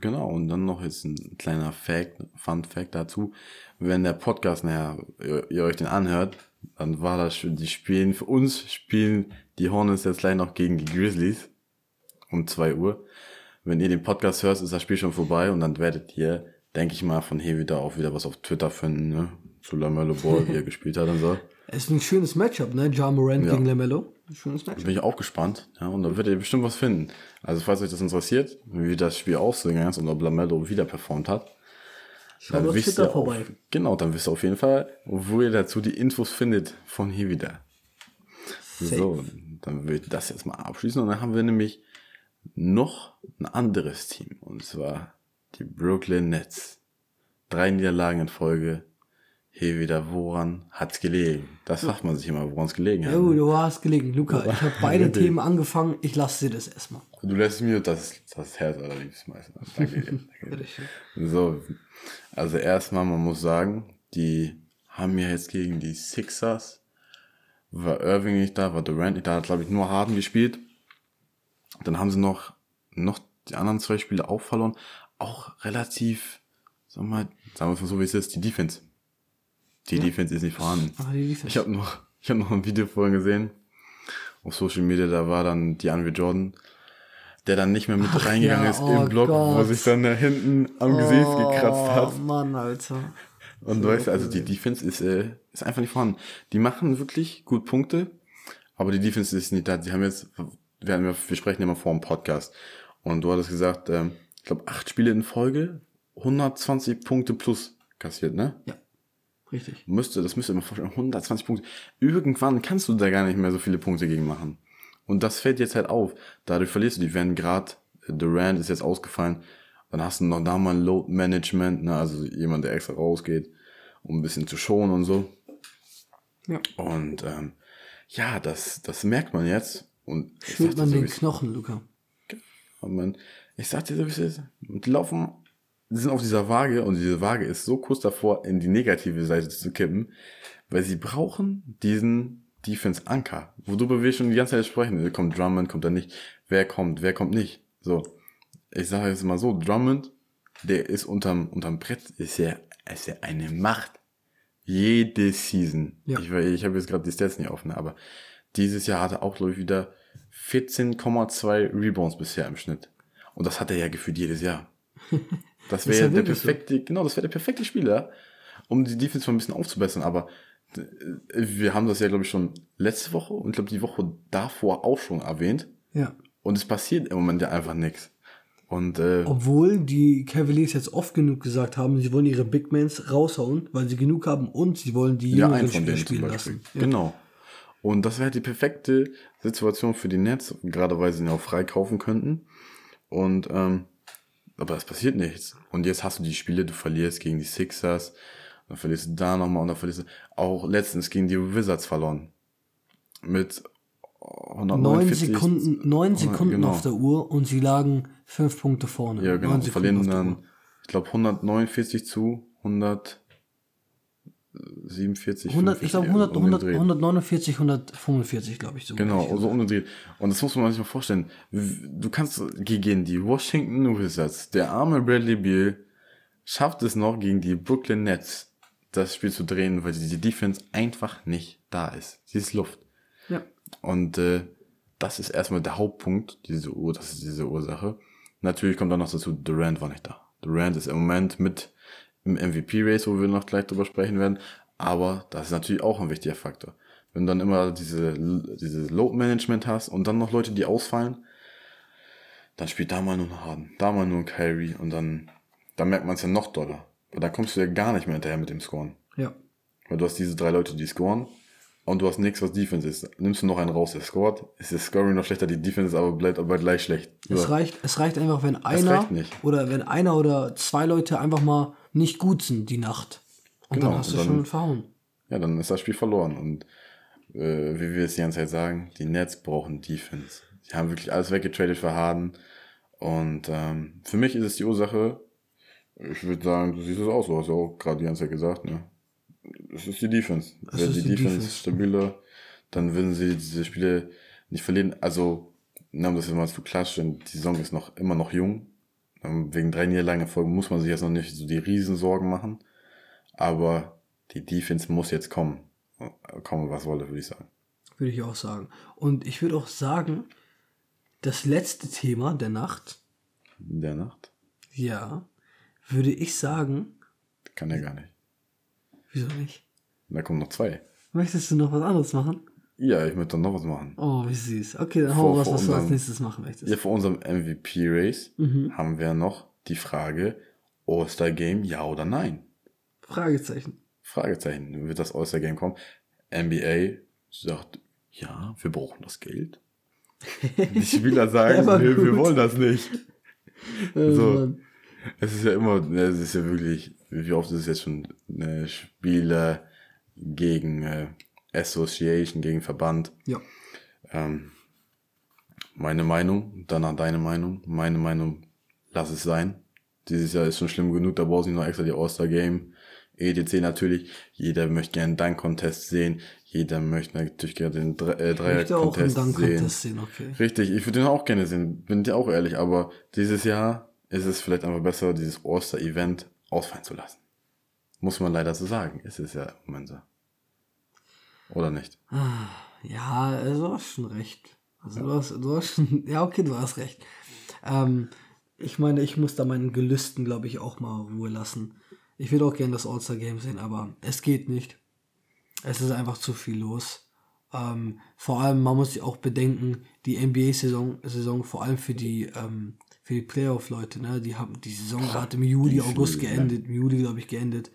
Speaker 2: Genau, und dann noch jetzt ein kleiner Fact, Fun Fact dazu. Wenn der Podcast, naja, ihr, ihr euch den anhört, dann war das schon, die spielen, für uns spielen die Hornets jetzt gleich noch gegen die Grizzlies um 2 Uhr. Wenn ihr den Podcast hört, ist das Spiel schon vorbei und dann werdet ihr, denke ich mal, von hier wieder auch wieder was auf Twitter finden, ne? Zu Lamello Ball, wie er gespielt hat und so.
Speaker 1: Es ist ein schönes Matchup, ne? Ja Morant
Speaker 2: Ja.
Speaker 1: gegen Lamello. Schönes Matchup.
Speaker 2: Bin ich auch gespannt. Ja, und da werdet ihr bestimmt was finden. Also falls euch das interessiert, wie das Spiel ausgegangen ist und ob Lamello wieder performt hat,
Speaker 1: Schaut auf
Speaker 2: wisst ihr. Auf, genau, dann wisst ihr auf jeden Fall, wo ihr dazu die Infos findet von hier wieder.
Speaker 1: Safe.
Speaker 2: So, dann würde ich das jetzt mal abschließen und dann haben wir nämlich noch ein anderes Team und zwar die Brooklyn Nets. Drei Niederlagen in Folge. Hier wieder, woran hat's gelegen? Das fragt man sich immer, woran es gelegen hat.
Speaker 1: Oh, du hast gelegen. Luca, ich habe beide. Themen angefangen. Ich lasse dir das erstmal.
Speaker 2: Du lässt mir das, das Herz allerliebst meistens. Danke dir. Danke dir. So, also erstmal, man muss sagen, die haben ja jetzt gegen die Sixers, war Irving nicht da, war Durant nicht da, hat glaube ich nur Harden gespielt. Dann haben sie noch, noch die anderen zwei Spiele auch verloren. Auch relativ, sag mal, sagen wir es mal so wie es ist, die Defense. Die Defense ist nicht vorhanden.
Speaker 1: Ah, die Defense.
Speaker 2: Ich habe noch, ich habe noch ein Video vorhin gesehen auf Social Media, da war dann die Andre Jordan, der dann nicht mehr mit
Speaker 1: Ach
Speaker 2: reingegangen
Speaker 1: ja,
Speaker 2: ist
Speaker 1: oh
Speaker 2: im Block, wo
Speaker 1: Gott.
Speaker 2: sich dann da hinten am Gesicht gekratzt hat.
Speaker 1: Oh, Mann, Alter.
Speaker 2: Und du weißt, also die Defense ist, äh, ist einfach nicht vorhanden. Die machen wirklich gut Punkte, aber die Defense ist nicht da. Sie haben jetzt, wir, haben ja, wir sprechen immer vor dem Podcast. Und du hattest gesagt, ähm, ich glaube, acht Spiele in Folge, 120 Punkte plus kassiert, ne?
Speaker 1: Ja, richtig.
Speaker 2: Müsste, das müsste immer vorstellen, 120 Punkte. Irgendwann kannst du da gar nicht mehr so viele Punkte gegen machen. Und das fällt jetzt halt auf. Dadurch verlierst du die. Wenn gerade Durant ist jetzt ausgefallen, dann hast du noch da mal ein Load Management, ne? also jemand, der extra rausgeht, um ein bisschen zu schonen und so.
Speaker 1: Ja.
Speaker 2: Und ähm, ja, das, das merkt man jetzt. Und
Speaker 1: Spürt man
Speaker 2: so,
Speaker 1: den Knochen, Luca.
Speaker 2: man, ich sag dir so, wie es ist. Die laufen, sind auf dieser Waage und diese Waage ist so kurz davor, in die negative Seite zu kippen, weil sie brauchen diesen Defense-Anker, worüber wir schon die ganze Zeit sprechen. Kommt Drummond, kommt er nicht? Wer kommt, wer kommt nicht? So. Ich sage jetzt mal so, Drummond, der ist unterm, unterm Brett, ist ja, ist ja eine Macht. Jede Season.
Speaker 1: Ja.
Speaker 2: Ich, ich habe jetzt gerade die Stats nicht offen, aber dieses Jahr hat er auch, glaube ich, wieder 14,2 Rebounds bisher im Schnitt. Und das hat er ja gefühlt jedes Jahr. Das wäre
Speaker 1: ja
Speaker 2: der
Speaker 1: wirklich so.
Speaker 2: perfekte, genau, das wäre der perfekte Spieler, um die Defense mal ein bisschen aufzubessern. Aber äh, wir haben das ja, glaube ich, schon letzte Woche und ich glaube die Woche davor auch schon erwähnt.
Speaker 1: Ja.
Speaker 2: Und es passiert im Moment ja einfach nichts. Und äh,
Speaker 1: Obwohl die Cavaliers jetzt oft genug gesagt haben, sie wollen ihre Big Mans raushauen, weil sie genug haben und sie wollen die
Speaker 2: ja,
Speaker 1: jüngeren
Speaker 2: einen von denen
Speaker 1: spielen lassen. Ja.
Speaker 2: Genau. Und das wäre die perfekte Situation für die Nets, gerade weil sie ihn auch freikaufen könnten. Und ähm, aber es passiert nichts. Und jetzt hast du die Spiele, du verlierst gegen die Sixers, dann verlierst du da nochmal und dann verlierst du auch letztens gegen die Wizards verloren. Mit
Speaker 1: Neun
Speaker 2: 149
Speaker 1: Sekunden, neun Sekunden
Speaker 2: genau.
Speaker 1: auf der Uhr und sie lagen fünf Punkte vorne.
Speaker 2: Ja, genau.
Speaker 1: Neun
Speaker 2: Und
Speaker 1: Sekunden
Speaker 2: verlieren dann, ich glaube, 149 zu 147.
Speaker 1: 100, ich glaube 100, 100,
Speaker 2: umgedreht.
Speaker 1: 149, 145, glaube ich. So
Speaker 2: Genau, so umgedreht. Und das muss man sich mal vorstellen. Du kannst gegen die Washington Wizards, der arme Bradley Beal, schafft es noch gegen die Brooklyn Nets, das Spiel zu drehen, weil die Defense einfach nicht da ist. Sie ist Luft.
Speaker 1: Ja.
Speaker 2: Und äh, das ist erstmal der Hauptpunkt, diese Ur, das ist diese Ursache. Natürlich kommt dann noch dazu, Durant war nicht da. Durant ist im Moment mit im MVP-Race, wo wir noch gleich drüber sprechen werden. Aber das ist natürlich auch ein wichtiger Faktor. Wenn du dann immer diese, diese Load-Management hast und dann noch Leute, die ausfallen, dann spielt da mal nur ein Harden, da mal nur ein Kyrie und dann, dann merkt man es ja noch doller. Und da kommst du ja gar nicht mehr hinterher mit dem Scoren.
Speaker 1: Ja.
Speaker 2: Weil du hast diese drei Leute, die scoren und du hast nichts, was Defense ist. Nimmst du noch einen raus, der scored, ist das Scoring noch schlechter, die Defense aber bleibt aber gleich schlecht.
Speaker 1: Es reicht, es reicht einfach, wenn einer oder wenn einer oder zwei Leute einfach mal nicht gut sind die Nacht. Und
Speaker 2: Genau,
Speaker 1: dann hast du
Speaker 2: dann-
Speaker 1: schon verhauen.
Speaker 2: Ja, dann ist das Spiel verloren. Und äh, wie wir es die ganze Zeit sagen, die Nets brauchen Defense. Die haben wirklich alles weggetradet für Harden. Und ähm, für mich ist es die Ursache, ich würde sagen, du siehst es auch so, hast du auch gerade die ganze Zeit gesagt, ne? Es ist die Defense.
Speaker 1: Es
Speaker 2: Wäre
Speaker 1: ist
Speaker 2: die,
Speaker 1: die
Speaker 2: Defense,
Speaker 1: Defense.
Speaker 2: stabiler, dann würden sie diese Spiele nicht verlieren. Also, um das jetzt mal zu klatschen, die Saison ist noch immer noch jung. Ähm, Wegen drei Niederlagen in Folge muss man sich jetzt noch nicht so die Riesensorgen machen. Aber die Defense muss jetzt kommen. Kommen, was wolle, würde ich sagen.
Speaker 1: Würde ich auch sagen. Und ich würde auch sagen, das letzte Thema der Nacht,
Speaker 2: der Nacht?
Speaker 1: ja, würde ich sagen,
Speaker 2: Kann er gar nicht.
Speaker 1: wieso nicht?
Speaker 2: Da kommen noch zwei.
Speaker 1: Möchtest du noch was anderes machen?
Speaker 2: Ja, ich möchte dann noch was machen.
Speaker 1: Oh, wie süß. Okay, dann
Speaker 2: Vor-
Speaker 1: hau was,
Speaker 2: vor
Speaker 1: was du als nächstes machen möchtest.
Speaker 2: Ja, für unserem MVP-Race
Speaker 1: Mhm.
Speaker 2: haben wir noch die Frage, All-Star-Game, ja oder nein?
Speaker 1: Fragezeichen.
Speaker 2: Fragezeichen. Wird das All-Star-Game kommen? NBA sagt, ja, wir brauchen das Geld. Die Spieler sagen,
Speaker 1: Aber
Speaker 2: wir, wir wollen das nicht.
Speaker 1: Äh,
Speaker 2: So. Es ist ja immer, es ist ja wirklich, wie oft ist es jetzt schon, ne, Spieler gegen äh, Association, gegen Verband.
Speaker 1: Ja.
Speaker 2: Ähm, meine Meinung, danach deine Meinung. Meine Meinung, lass es sein. Dieses Jahr ist schon schlimm genug, da brauchst du nicht noch extra die All-Star-Game. EDC natürlich, jeder möchte gerne einen Dunk-Contest sehen, jeder möchte natürlich gerne den Dre äh, Dreier-Contest sehen.
Speaker 1: Sehen, okay.
Speaker 2: Richtig, ich würde den auch gerne sehen, bin dir auch ehrlich, aber dieses Jahr ist es vielleicht einfach besser, dieses All-Star-Event ausfallen zu lassen. Muss man leider so sagen, es ist ja im Moment so. Oder nicht?
Speaker 1: Ja, also du hast schon recht. Also du hast, du hast schon, ja okay, du hast recht. Ähm, ich meine, ich muss da meinen Gelüsten, glaube ich, auch mal Ruhe lassen. Ich würde auch gerne das All-Star-Game sehen, aber es geht nicht. Es ist einfach zu viel los. Ähm, vor allem, man muss sich auch bedenken, die NBA-Saison, Saison, vor allem für die, ähm, für die Playoff-Leute, ne, die haben, die Saison hat im Juli, August
Speaker 2: viel, ja.
Speaker 1: geendet, im Juli, glaube ich, geendet.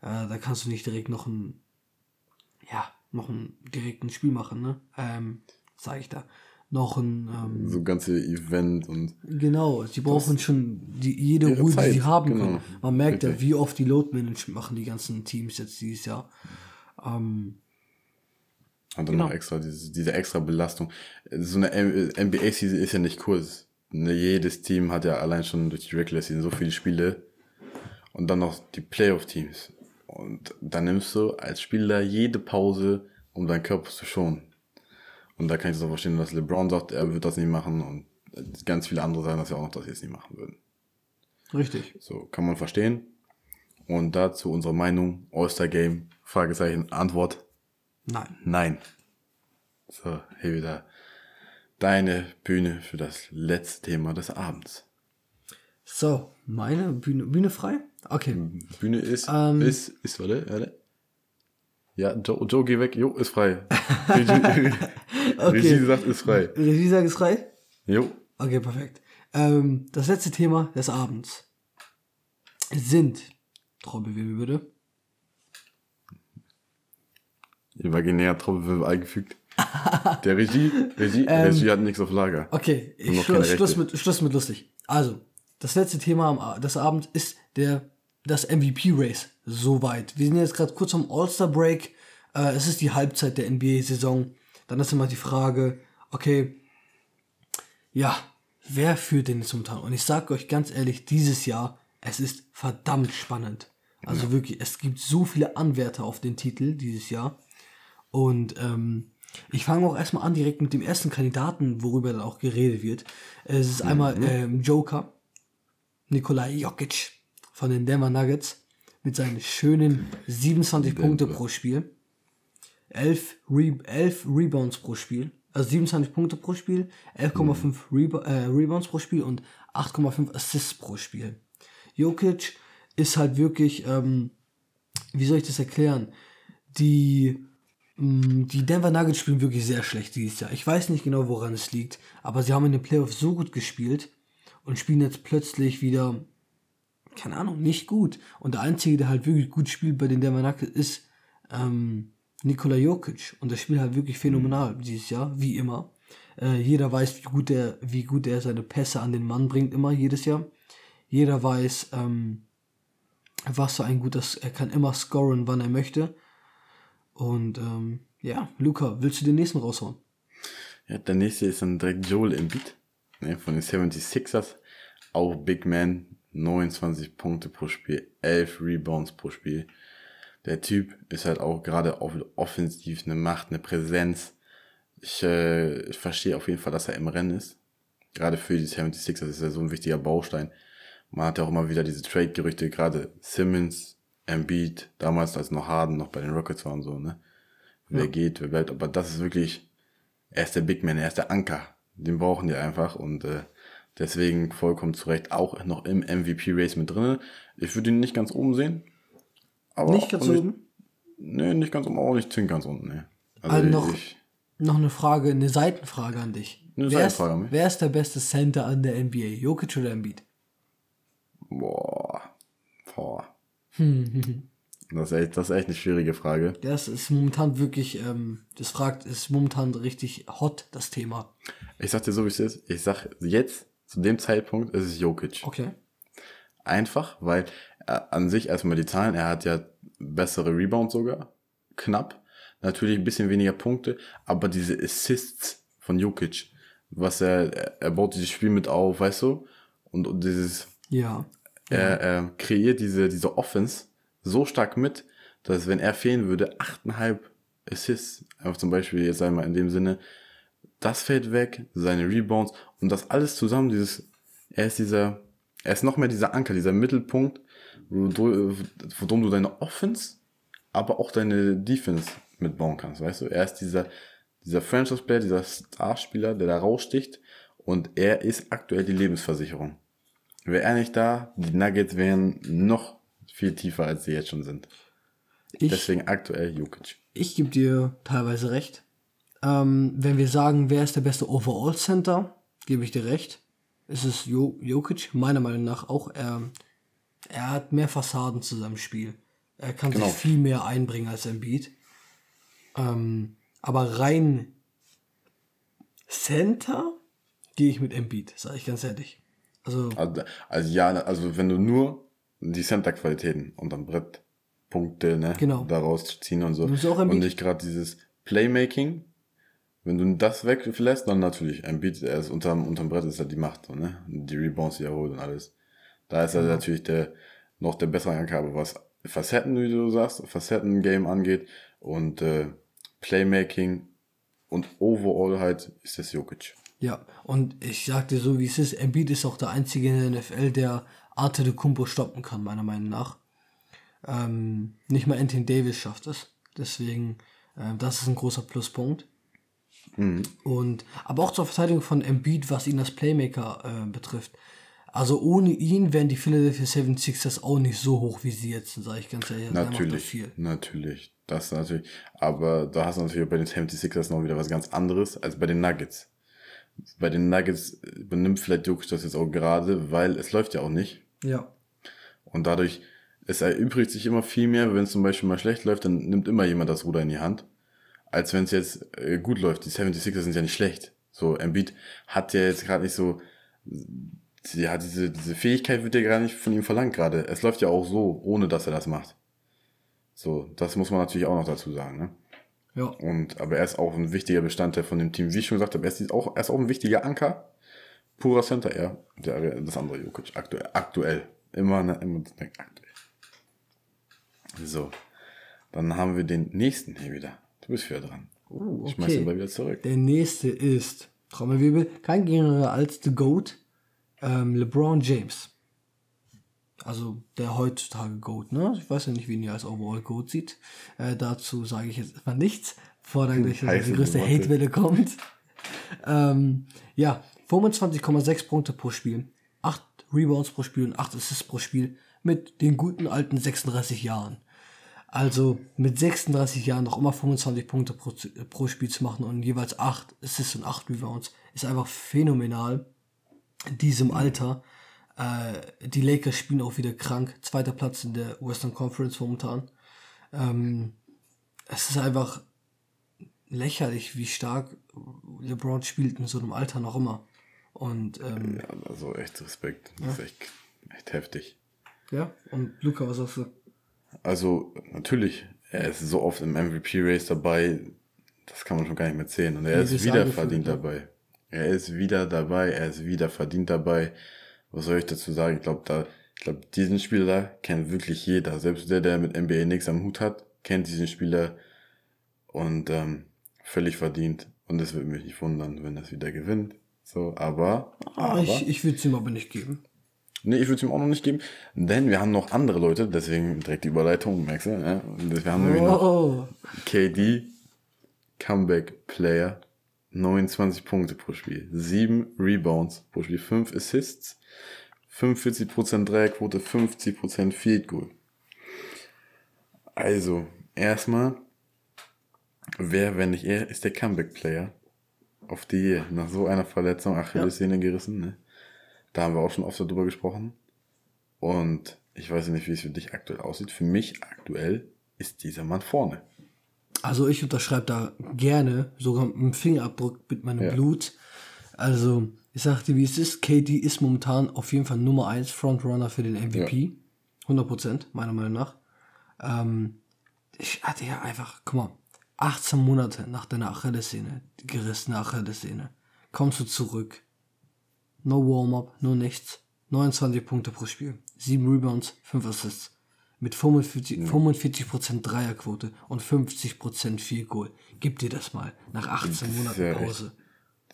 Speaker 1: Äh, da kannst du nicht direkt noch ein, ja, noch ein direkten Spiel machen, ne? Ähm, sag ich da. Noch ein, ähm,
Speaker 2: So ganze Event und
Speaker 1: Genau, sie brauchen schon die, jede Ruhe, die
Speaker 2: Zeit,
Speaker 1: sie haben
Speaker 2: genau.
Speaker 1: können. Man merkt ja,
Speaker 2: Richtig.
Speaker 1: wie oft die Load Management machen die ganzen Teams jetzt dieses Jahr. Ähm,
Speaker 2: Und dann
Speaker 1: Genau.
Speaker 2: noch extra, diese, diese extra Belastung. So eine NBA-Season ist ja nicht kurz. Ne, jedes Team hat ja allein schon durch die Regular Season so viele Spiele. Und dann noch die Playoff-Teams. Und dann nimmst du als Spieler jede Pause, um deinen Körper zu schonen. Und da kann ich das auch verstehen, dass LeBron sagt, er wird das nicht machen. Und ganz viele andere sagen das ja auch noch, dass sie es nicht machen würden.
Speaker 1: richtig.
Speaker 2: So, kann man verstehen. Und dazu unsere Meinung, All-Star-Game, Fragezeichen, Antwort,
Speaker 1: Nein.
Speaker 2: Nein. So, hier wieder deine Bühne für das letzte Thema des Abends.
Speaker 1: So, meine Bühne, Bühne frei? Okay.
Speaker 2: Bühne ist,
Speaker 1: Ähm.
Speaker 2: ist, ist, warte, warte. Ja, Joe, Joe, geh weg. Jo, ist frei. Regie, Regie sagt, ist frei.
Speaker 1: Regie sagt es frei?
Speaker 2: Jo.
Speaker 1: Okay, perfekt. Ähm, das letzte Thema des Abends sind, Trommelwirbel bitte,
Speaker 2: Imaginär Trommelwirbel eingefügt. Der Regie, Regie,
Speaker 1: Ähm.
Speaker 2: Regie hat nichts auf Lager.
Speaker 1: Okay,
Speaker 2: keine
Speaker 1: Schluss,
Speaker 2: Rechte.
Speaker 1: mit, Schluss mit lustig. Also, das letzte Thema am, des Abends ist der, das MVP-Race. Soweit. Wir sind jetzt gerade kurz am All-Star-Break. Äh, es ist die Halbzeit der NBA-Saison. Dann ist immer die Frage, okay, ja, wer führt denn jetzt momentan? Und ich sage euch ganz ehrlich, dieses Jahr, es ist verdammt spannend. Also wirklich, es gibt so viele Anwärter auf den Titel dieses Jahr. Und ähm, ich fange auch erstmal an direkt mit dem ersten Kandidaten, worüber dann auch geredet wird. Es ist einmal ähm, Joker, Nikolai Jokic von den Denver Nuggets mit seinen schönen 27 Punkte pro Spiel, 11, Re 11 Rebounds pro Spiel, also 27 Punkte pro Spiel, 11,5 Reba äh, Rebounds pro Spiel und 8,5 Assists pro Spiel. Jokic ist halt wirklich, ähm, wie soll ich das erklären? Die, mh, die Denver Nuggets spielen wirklich sehr schlecht dieses Jahr. Ich weiß nicht genau, woran es liegt, aber sie haben in den Playoffs so gut gespielt und spielen jetzt plötzlich wieder, keine Ahnung, nicht gut. Und der Einzige, der halt wirklich gut spielt bei den Denver Nuggets ist ähm, Nikola Jokic und das spielt halt wirklich phänomenal dieses Jahr, wie immer. Äh, jeder weiß, wie gut er, wie gut er seine Pässe an den Mann bringt, immer jedes Jahr. Jeder weiß, ähm, was für ein gutes, er kann immer scoren, wann er möchte. Und ähm, ja, Luca, willst du den nächsten raushauen?
Speaker 2: Ja, der nächste ist dann direkt Joel Embiid ne, von den 76ers. Auch Big Man, 29 Punkte pro Spiel, 11 Rebounds pro Spiel. Der Typ ist halt auch gerade auf offensiv eine Macht, eine Präsenz. Ich, äh, ich verstehe auf jeden Fall, dass er im Rennen ist. Gerade für die 76ers ist er so ein wichtiger Baustein. Man hat ja auch immer wieder diese Trade-Gerüchte, gerade Simmons, Embiid, damals als noch Harden noch bei den Rockets war und so, ne? Wer
Speaker 1: Ja.
Speaker 2: geht, wer bleibt, aber das ist wirklich, er ist der Big Man, er ist der Anker. Den brauchen die einfach und äh, deswegen vollkommen zu Recht auch noch im MVP-Race mit drinne. Ich würde ihn nicht ganz oben sehen. Aber
Speaker 1: Nicht ganz
Speaker 2: auch
Speaker 1: oben?
Speaker 2: Nee, nicht ganz oben, auch nicht zwingend ganz unten, nee. Also
Speaker 1: Also noch,
Speaker 2: ich,
Speaker 1: noch eine Frage, eine Seitenfrage an dich.
Speaker 2: Eine
Speaker 1: wer, ist,
Speaker 2: Seitenfrage an mich?
Speaker 1: wer ist der beste Center an der NBA? Jokic oder Embiid?
Speaker 2: boah, boah.
Speaker 1: Hm,
Speaker 2: Das ist echt, das ist echt eine schwierige Frage.
Speaker 1: Das ist momentan wirklich, ähm, das fragt, ist momentan richtig hot, das Thema.
Speaker 2: Ich sag dir so, wie es ist. Ich sag jetzt, zu dem Zeitpunkt, ist es Jokic.
Speaker 1: Okay.
Speaker 2: Einfach, weil an sich erstmal die Zahlen, er hat ja bessere Rebounds sogar, knapp. Natürlich ein bisschen weniger Punkte, aber diese Assists von Jokic, was er, er, er baut dieses Spiel mit auf, weißt du? Und, und dieses,
Speaker 1: Ja.
Speaker 2: er, er kreiert diese, diese Offense so stark mit, dass wenn er fehlen würde, 8,5 Assists, einfach zum Beispiel jetzt einmal in dem Sinne, das fällt weg, seine Rebounds und das alles zusammen, dieses, er ist dieser, er ist noch mehr dieser Anker, dieser Mittelpunkt, worum du deine Offense, aber auch deine Defense mitbauen kannst, weißt du? Er ist dieser, dieser Franchise-Player, dieser Starspieler, der da raussticht und er ist aktuell die Lebensversicherung. Wäre er nicht da, die Nuggets wären noch viel tiefer, als sie jetzt schon sind.
Speaker 1: Ich,
Speaker 2: Deswegen aktuell Jokic.
Speaker 1: ich gebe dir teilweise recht. Ähm, wenn wir sagen, wer ist der beste Overall Center, gebe ich dir recht. Es ist jo Jokic, meiner Meinung nach auch. Er, er hat mehr Fassaden zu seinem Spiel. Er kann
Speaker 2: Genau.
Speaker 1: sich viel mehr einbringen als Embiid. Ähm, aber rein Center gehe ich mit Embiid, sage ich ganz ehrlich. Also,
Speaker 2: Also, also ja, also wenn du nur Center-Qualitäten unterm Brett Punkte, ne,
Speaker 1: Genau.
Speaker 2: daraus ziehen und so.
Speaker 1: Auch
Speaker 2: und nicht gerade dieses Playmaking. Wenn du das weglässt, dann natürlich. Embiid, er ist unterm, unterm Brett ist er die Macht, so, ne? Die Rebounds, die er holt und alles. Da ist er natürlich der, noch der bessere Anker, aber was Facetten, wie du sagst, Facetten-Game angeht und äh, Playmaking und overall halt ist das Jokic.
Speaker 1: ja. Und ich sag dir so, wie es ist, Embiid ist auch der Einzige in der NFL, der Arte de Kumpo stoppen kann, meiner Meinung nach. Ähm, nicht mal Anthony Davis schafft es. Deswegen, äh, das ist ein großer Pluspunkt. Und, aber auch zur Verteidigung von Embiid, was ihn als Playmaker äh, betrifft. Also ohne ihn wären die Philadelphia 76ers auch nicht so hoch, wie sie jetzt sind, sage ich ganz ehrlich. Macht da
Speaker 2: Natürlich, natürlich. Das natürlich. Aber da hast du natürlich bei den 76ers noch wieder was ganz anderes als bei den Nuggets. Bei den Nuggets übernimmt vielleicht Jokic das jetzt auch gerade, weil es läuft ja auch nicht.
Speaker 1: Ja.
Speaker 2: Und dadurch, es erübrigt sich immer viel mehr, wenn es zum Beispiel mal schlecht läuft, dann nimmt immer jemand das Ruder in die Hand. Als wenn es jetzt äh, gut läuft. Die 76ers sind ja nicht schlecht. So, Embiid hat ja jetzt gerade nicht so, ja, diese, diese Fähigkeit wird ja gerade nicht von ihm verlangt gerade. Es läuft ja auch so, ohne dass er das macht. So, das muss man natürlich auch noch dazu sagen, ne?
Speaker 1: Ja.
Speaker 2: Und, aber er ist auch ein wichtiger Bestandteil von dem Team. Wie ich schon gesagt habe, er ist auch, er ist auch ein wichtiger Anker. Purer Center, er. Der, das andere Jokic. Aktuell. Aktuell. Immer, ne, immer aktuell. So. Dann haben wir den nächsten hier wieder. Du bist wieder dran.
Speaker 1: Oh,
Speaker 2: Ich schmeiß den Ball wieder zurück.
Speaker 1: Der nächste ist, Trommelwirbel, kein geringerer als The GOAT, ähm, LeBron James. Also der heutzutage GOAT, ne? Ich weiß ja nicht, wie ihn ihr als Overall GOAT sieht. Äh, dazu sage ich jetzt erstmal nichts, bevor dann gleich die größte. Hatewelle kommt. ähm, ja, 25,6 Punkte pro Spiel, 8 Rebounds pro Spiel und 8 Assists pro Spiel mit den guten alten 36 Jahren. Also mit 36 Jahren noch immer 25 Punkte pro, pro Spiel zu machen und jeweils 8 Assists und 8 Rebounds ist einfach phänomenal. In diesem Alter. Äh, die Lakers spielen auch wieder krank. Zweiter Platz in der Western Conference momentan. Ähm, es ist einfach lächerlich, wie stark LeBron spielt in so einem Alter noch immer. Und ähm,
Speaker 2: Ja, also echt Respekt. Das ist echt, echt heftig.
Speaker 1: ja, und Luca, was sagst du?
Speaker 2: Also, natürlich, er ist so oft im MVP-Race dabei, das kann man schon gar nicht mehr zählen. Und er
Speaker 1: Wie
Speaker 2: ist wieder verdient
Speaker 1: ne?
Speaker 2: dabei. Er ist wieder dabei, er ist wieder verdient dabei. Was soll ich dazu sagen? Ich glaube, da, ich glaube, diesen Spieler kennt wirklich jeder. Selbst der, der mit NBA nichts am Hut hat, kennt diesen Spieler und ähm, völlig verdient. Und es würde mich nicht wundern, wenn das wieder gewinnt. So, aber,
Speaker 1: Ah,
Speaker 2: aber
Speaker 1: ich ich würde es ihm aber nicht geben.
Speaker 2: Nee, ich würde es ihm auch noch nicht geben, denn wir haben noch andere Leute, deswegen direkt die Überleitung, merkst du? Und Wir haben nämlich noch
Speaker 1: Oh,
Speaker 2: KD, Comeback Player, 29 Punkte pro Spiel, 7 Rebounds pro Spiel, 5 Assists, 45% Dreierquote, 50% Field Goal. Also, erstmal, wer, wenn nicht er, ist der Comeback Player auf die nach so einer Verletzung Achillessehne gerissen, ne? Da haben wir auch schon oft darüber gesprochen. Und ich weiß nicht, wie es für dich aktuell aussieht. Für mich aktuell ist dieser Mann vorne.
Speaker 1: Also ich unterschreibe da gerne, sogar mit einem Fingerabdruck mit meinem
Speaker 2: Ja.
Speaker 1: Blut. Also, ich sag dir, wie es ist. KD ist momentan auf jeden Fall Nummer 1 Frontrunner für den MVP. 100%, meiner Meinung nach. Ähm, ich hatte ja einfach, guck mal, 18 Monate nach deiner Achillessehne, die gerissene Achillessehne, kommst du zurück. No Warm-up, nur nichts. 29 Punkte pro Spiel. 7 Rebounds, 5 Assists. Mit 45%, 45 Dreierquote und 50% Field Goal. Gib dir das mal. Nach 18
Speaker 2: ist
Speaker 1: Monaten Pause.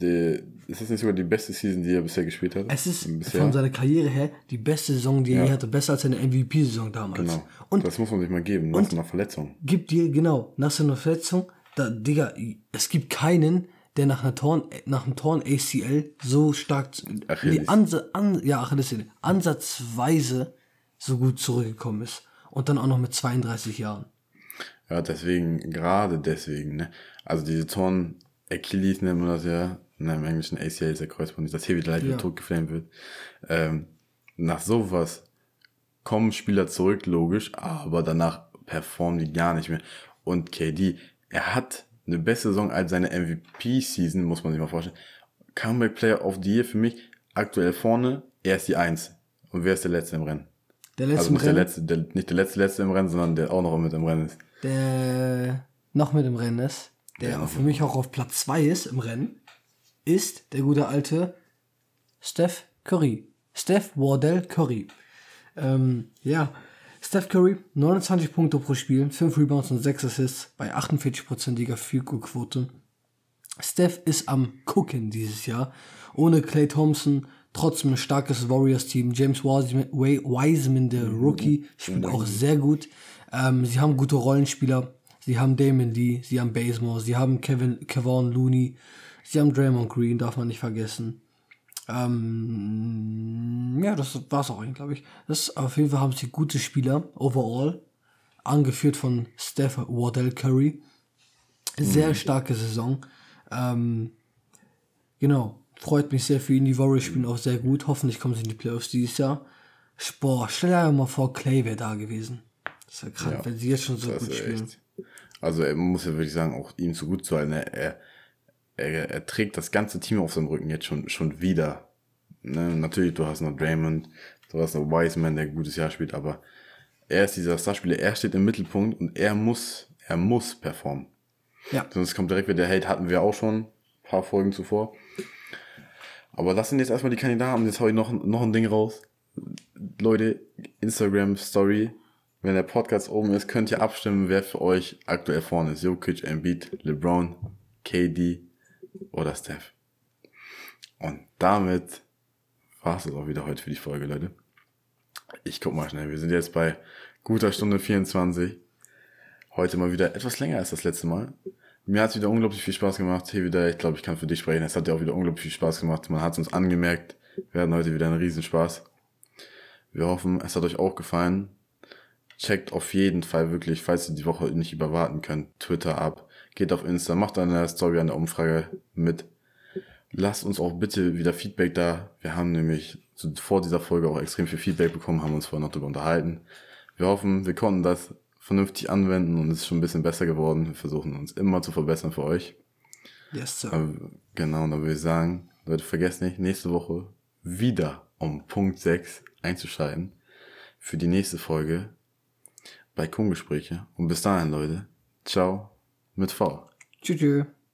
Speaker 2: Die, ist das nicht sogar die beste Season, die er bisher gespielt hat?
Speaker 1: Es ist
Speaker 2: bisher.
Speaker 1: von seiner Karriere her die beste Saison, die er
Speaker 2: Ja.
Speaker 1: je hatte. Besser als seine MVP-Saison damals.
Speaker 2: Genau.
Speaker 1: Und
Speaker 2: das muss man sich mal geben, nach einer Verletzung.
Speaker 1: gibt dir, genau, nach seiner Verletzung, da, Digga, es gibt keinen, der nach, einer Torn, nach einem Torn ACL so stark,
Speaker 2: Achilles.
Speaker 1: die Ansa, an, ja, Achillessehne, ansatzweise so gut zurückgekommen ist. Und dann auch noch mit 32 Jahren.
Speaker 2: Ja, deswegen, gerade deswegen, ne? Also diese Torn Achilles nennt man das ja, in einem englischen ACL ist der Kreuzband, das hier wieder leicht
Speaker 1: Ja.
Speaker 2: wieder totgeflammt wird. Ähm, nach sowas kommen Spieler zurück, logisch, aber danach performen die gar nicht mehr. Und KD, er hat eine bessere Saison als seine MVP-Season, muss man sich mal vorstellen. Comeback Player of the Year für mich, aktuell vorne, er ist die Eins. Und wer ist der Letzte im Rennen?
Speaker 1: Der letzte
Speaker 2: Also nicht der
Speaker 1: Rennen,
Speaker 2: letzte, der, nicht der letzte Letzte im Rennen, sondern der auch noch mit im Rennen ist.
Speaker 1: der noch mit im Rennen ist, der
Speaker 2: noch
Speaker 1: für mich auch auf Platz 2 ist im Rennen, ist der gute alte Steph Curry. Steph Wardell Curry. Ähm, ja, Steph Curry, 29 Punkte pro Spiel, 5 Rebounds und 6 Assists bei 48%iger Field Goal Quote. Steph ist am Gucken dieses Jahr. Ohne Clay Thompson, trotzdem ein starkes Warriors-Team. James Wiseman, Wiseman, der Rookie, spielt auch sehr gut. Ähm, sie haben gute Rollenspieler. Sie haben Damon Lee, sie haben Bazemore, sie haben Kevin, Kevon Looney, sie haben Draymond Green, darf man nicht vergessen. Ähm, ja, das war's auch eigentlich, glaube ich. Das, auf jeden Fall haben sie gute Spieler, overall. Angeführt von Steph Wardell Curry. Sehr starke Saison. Ähm, genau. Freut mich sehr für ihn. Die Warriors spielen auch sehr gut. Hoffentlich kommen sie in die Playoffs dieses Jahr. Boah, stell dir mal vor, Clay wäre da gewesen. Das wäre krank,
Speaker 2: Ja,
Speaker 1: wenn sie jetzt schon so gut spielen.
Speaker 2: echt. Also er muss ja wirklich sagen, auch ihm zu gut zu halten. Er, er, er, trägt das ganze Team auf seinem Rücken jetzt schon, schon wieder. Ne? Natürlich, du hast noch Draymond, du hast noch Wiseman, der ein gutes Jahr spielt, aber er ist dieser Starspieler, er steht im Mittelpunkt und er muss, er muss performen.
Speaker 1: Ja.
Speaker 2: Sonst kommt direkt wieder der Hate, hatten wir auch schon ein paar Folgen zuvor. Aber das sind jetzt erstmal die Kandidaten. Jetzt hau ich noch, noch ein Ding raus. Leute, Instagram Story. Wenn der Podcast oben ist, könnt ihr abstimmen, wer für euch aktuell vorne ist. Jokic, Embiid, LeBron, KD oder Steph. Und damit war es auch wieder heute für die Folge, Leute. Ich guck mal schnell. Wir sind jetzt bei guter Stunde 24. Heute mal wieder etwas länger als das letzte Mal. Mir hat es wieder unglaublich viel Spaß gemacht. Hier wieder, ich glaube, ich kann für dich sprechen. Es hat dir auch wieder unglaublich viel Spaß gemacht. Man hat es uns angemerkt. Wir hatten heute wieder einen Riesenspaß. Wir hoffen, es hat euch auch gefallen. Checkt auf jeden Fall wirklich, falls ihr die Woche nicht überwarten könnt, Twitter ab. Geht auf Insta, macht an der Story an der Umfrage mit. Lasst uns auch bitte wieder Feedback da. Wir haben nämlich vor dieser Folge auch extrem viel Feedback bekommen, haben uns vorher noch darüber unterhalten. Wir hoffen, wir konnten das vernünftig anwenden und es ist schon ein bisschen besser geworden. Wir versuchen uns immer zu verbessern für euch.
Speaker 1: Yes, Sir.
Speaker 2: Aber, genau, dann würde ich sagen, Leute, vergesst nicht, nächste Woche wieder um Punkt 6 einzuschalten für die nächste Folge bei Kungespräche. Und bis dahin, Leute, ciao mit V.
Speaker 1: Tschüss.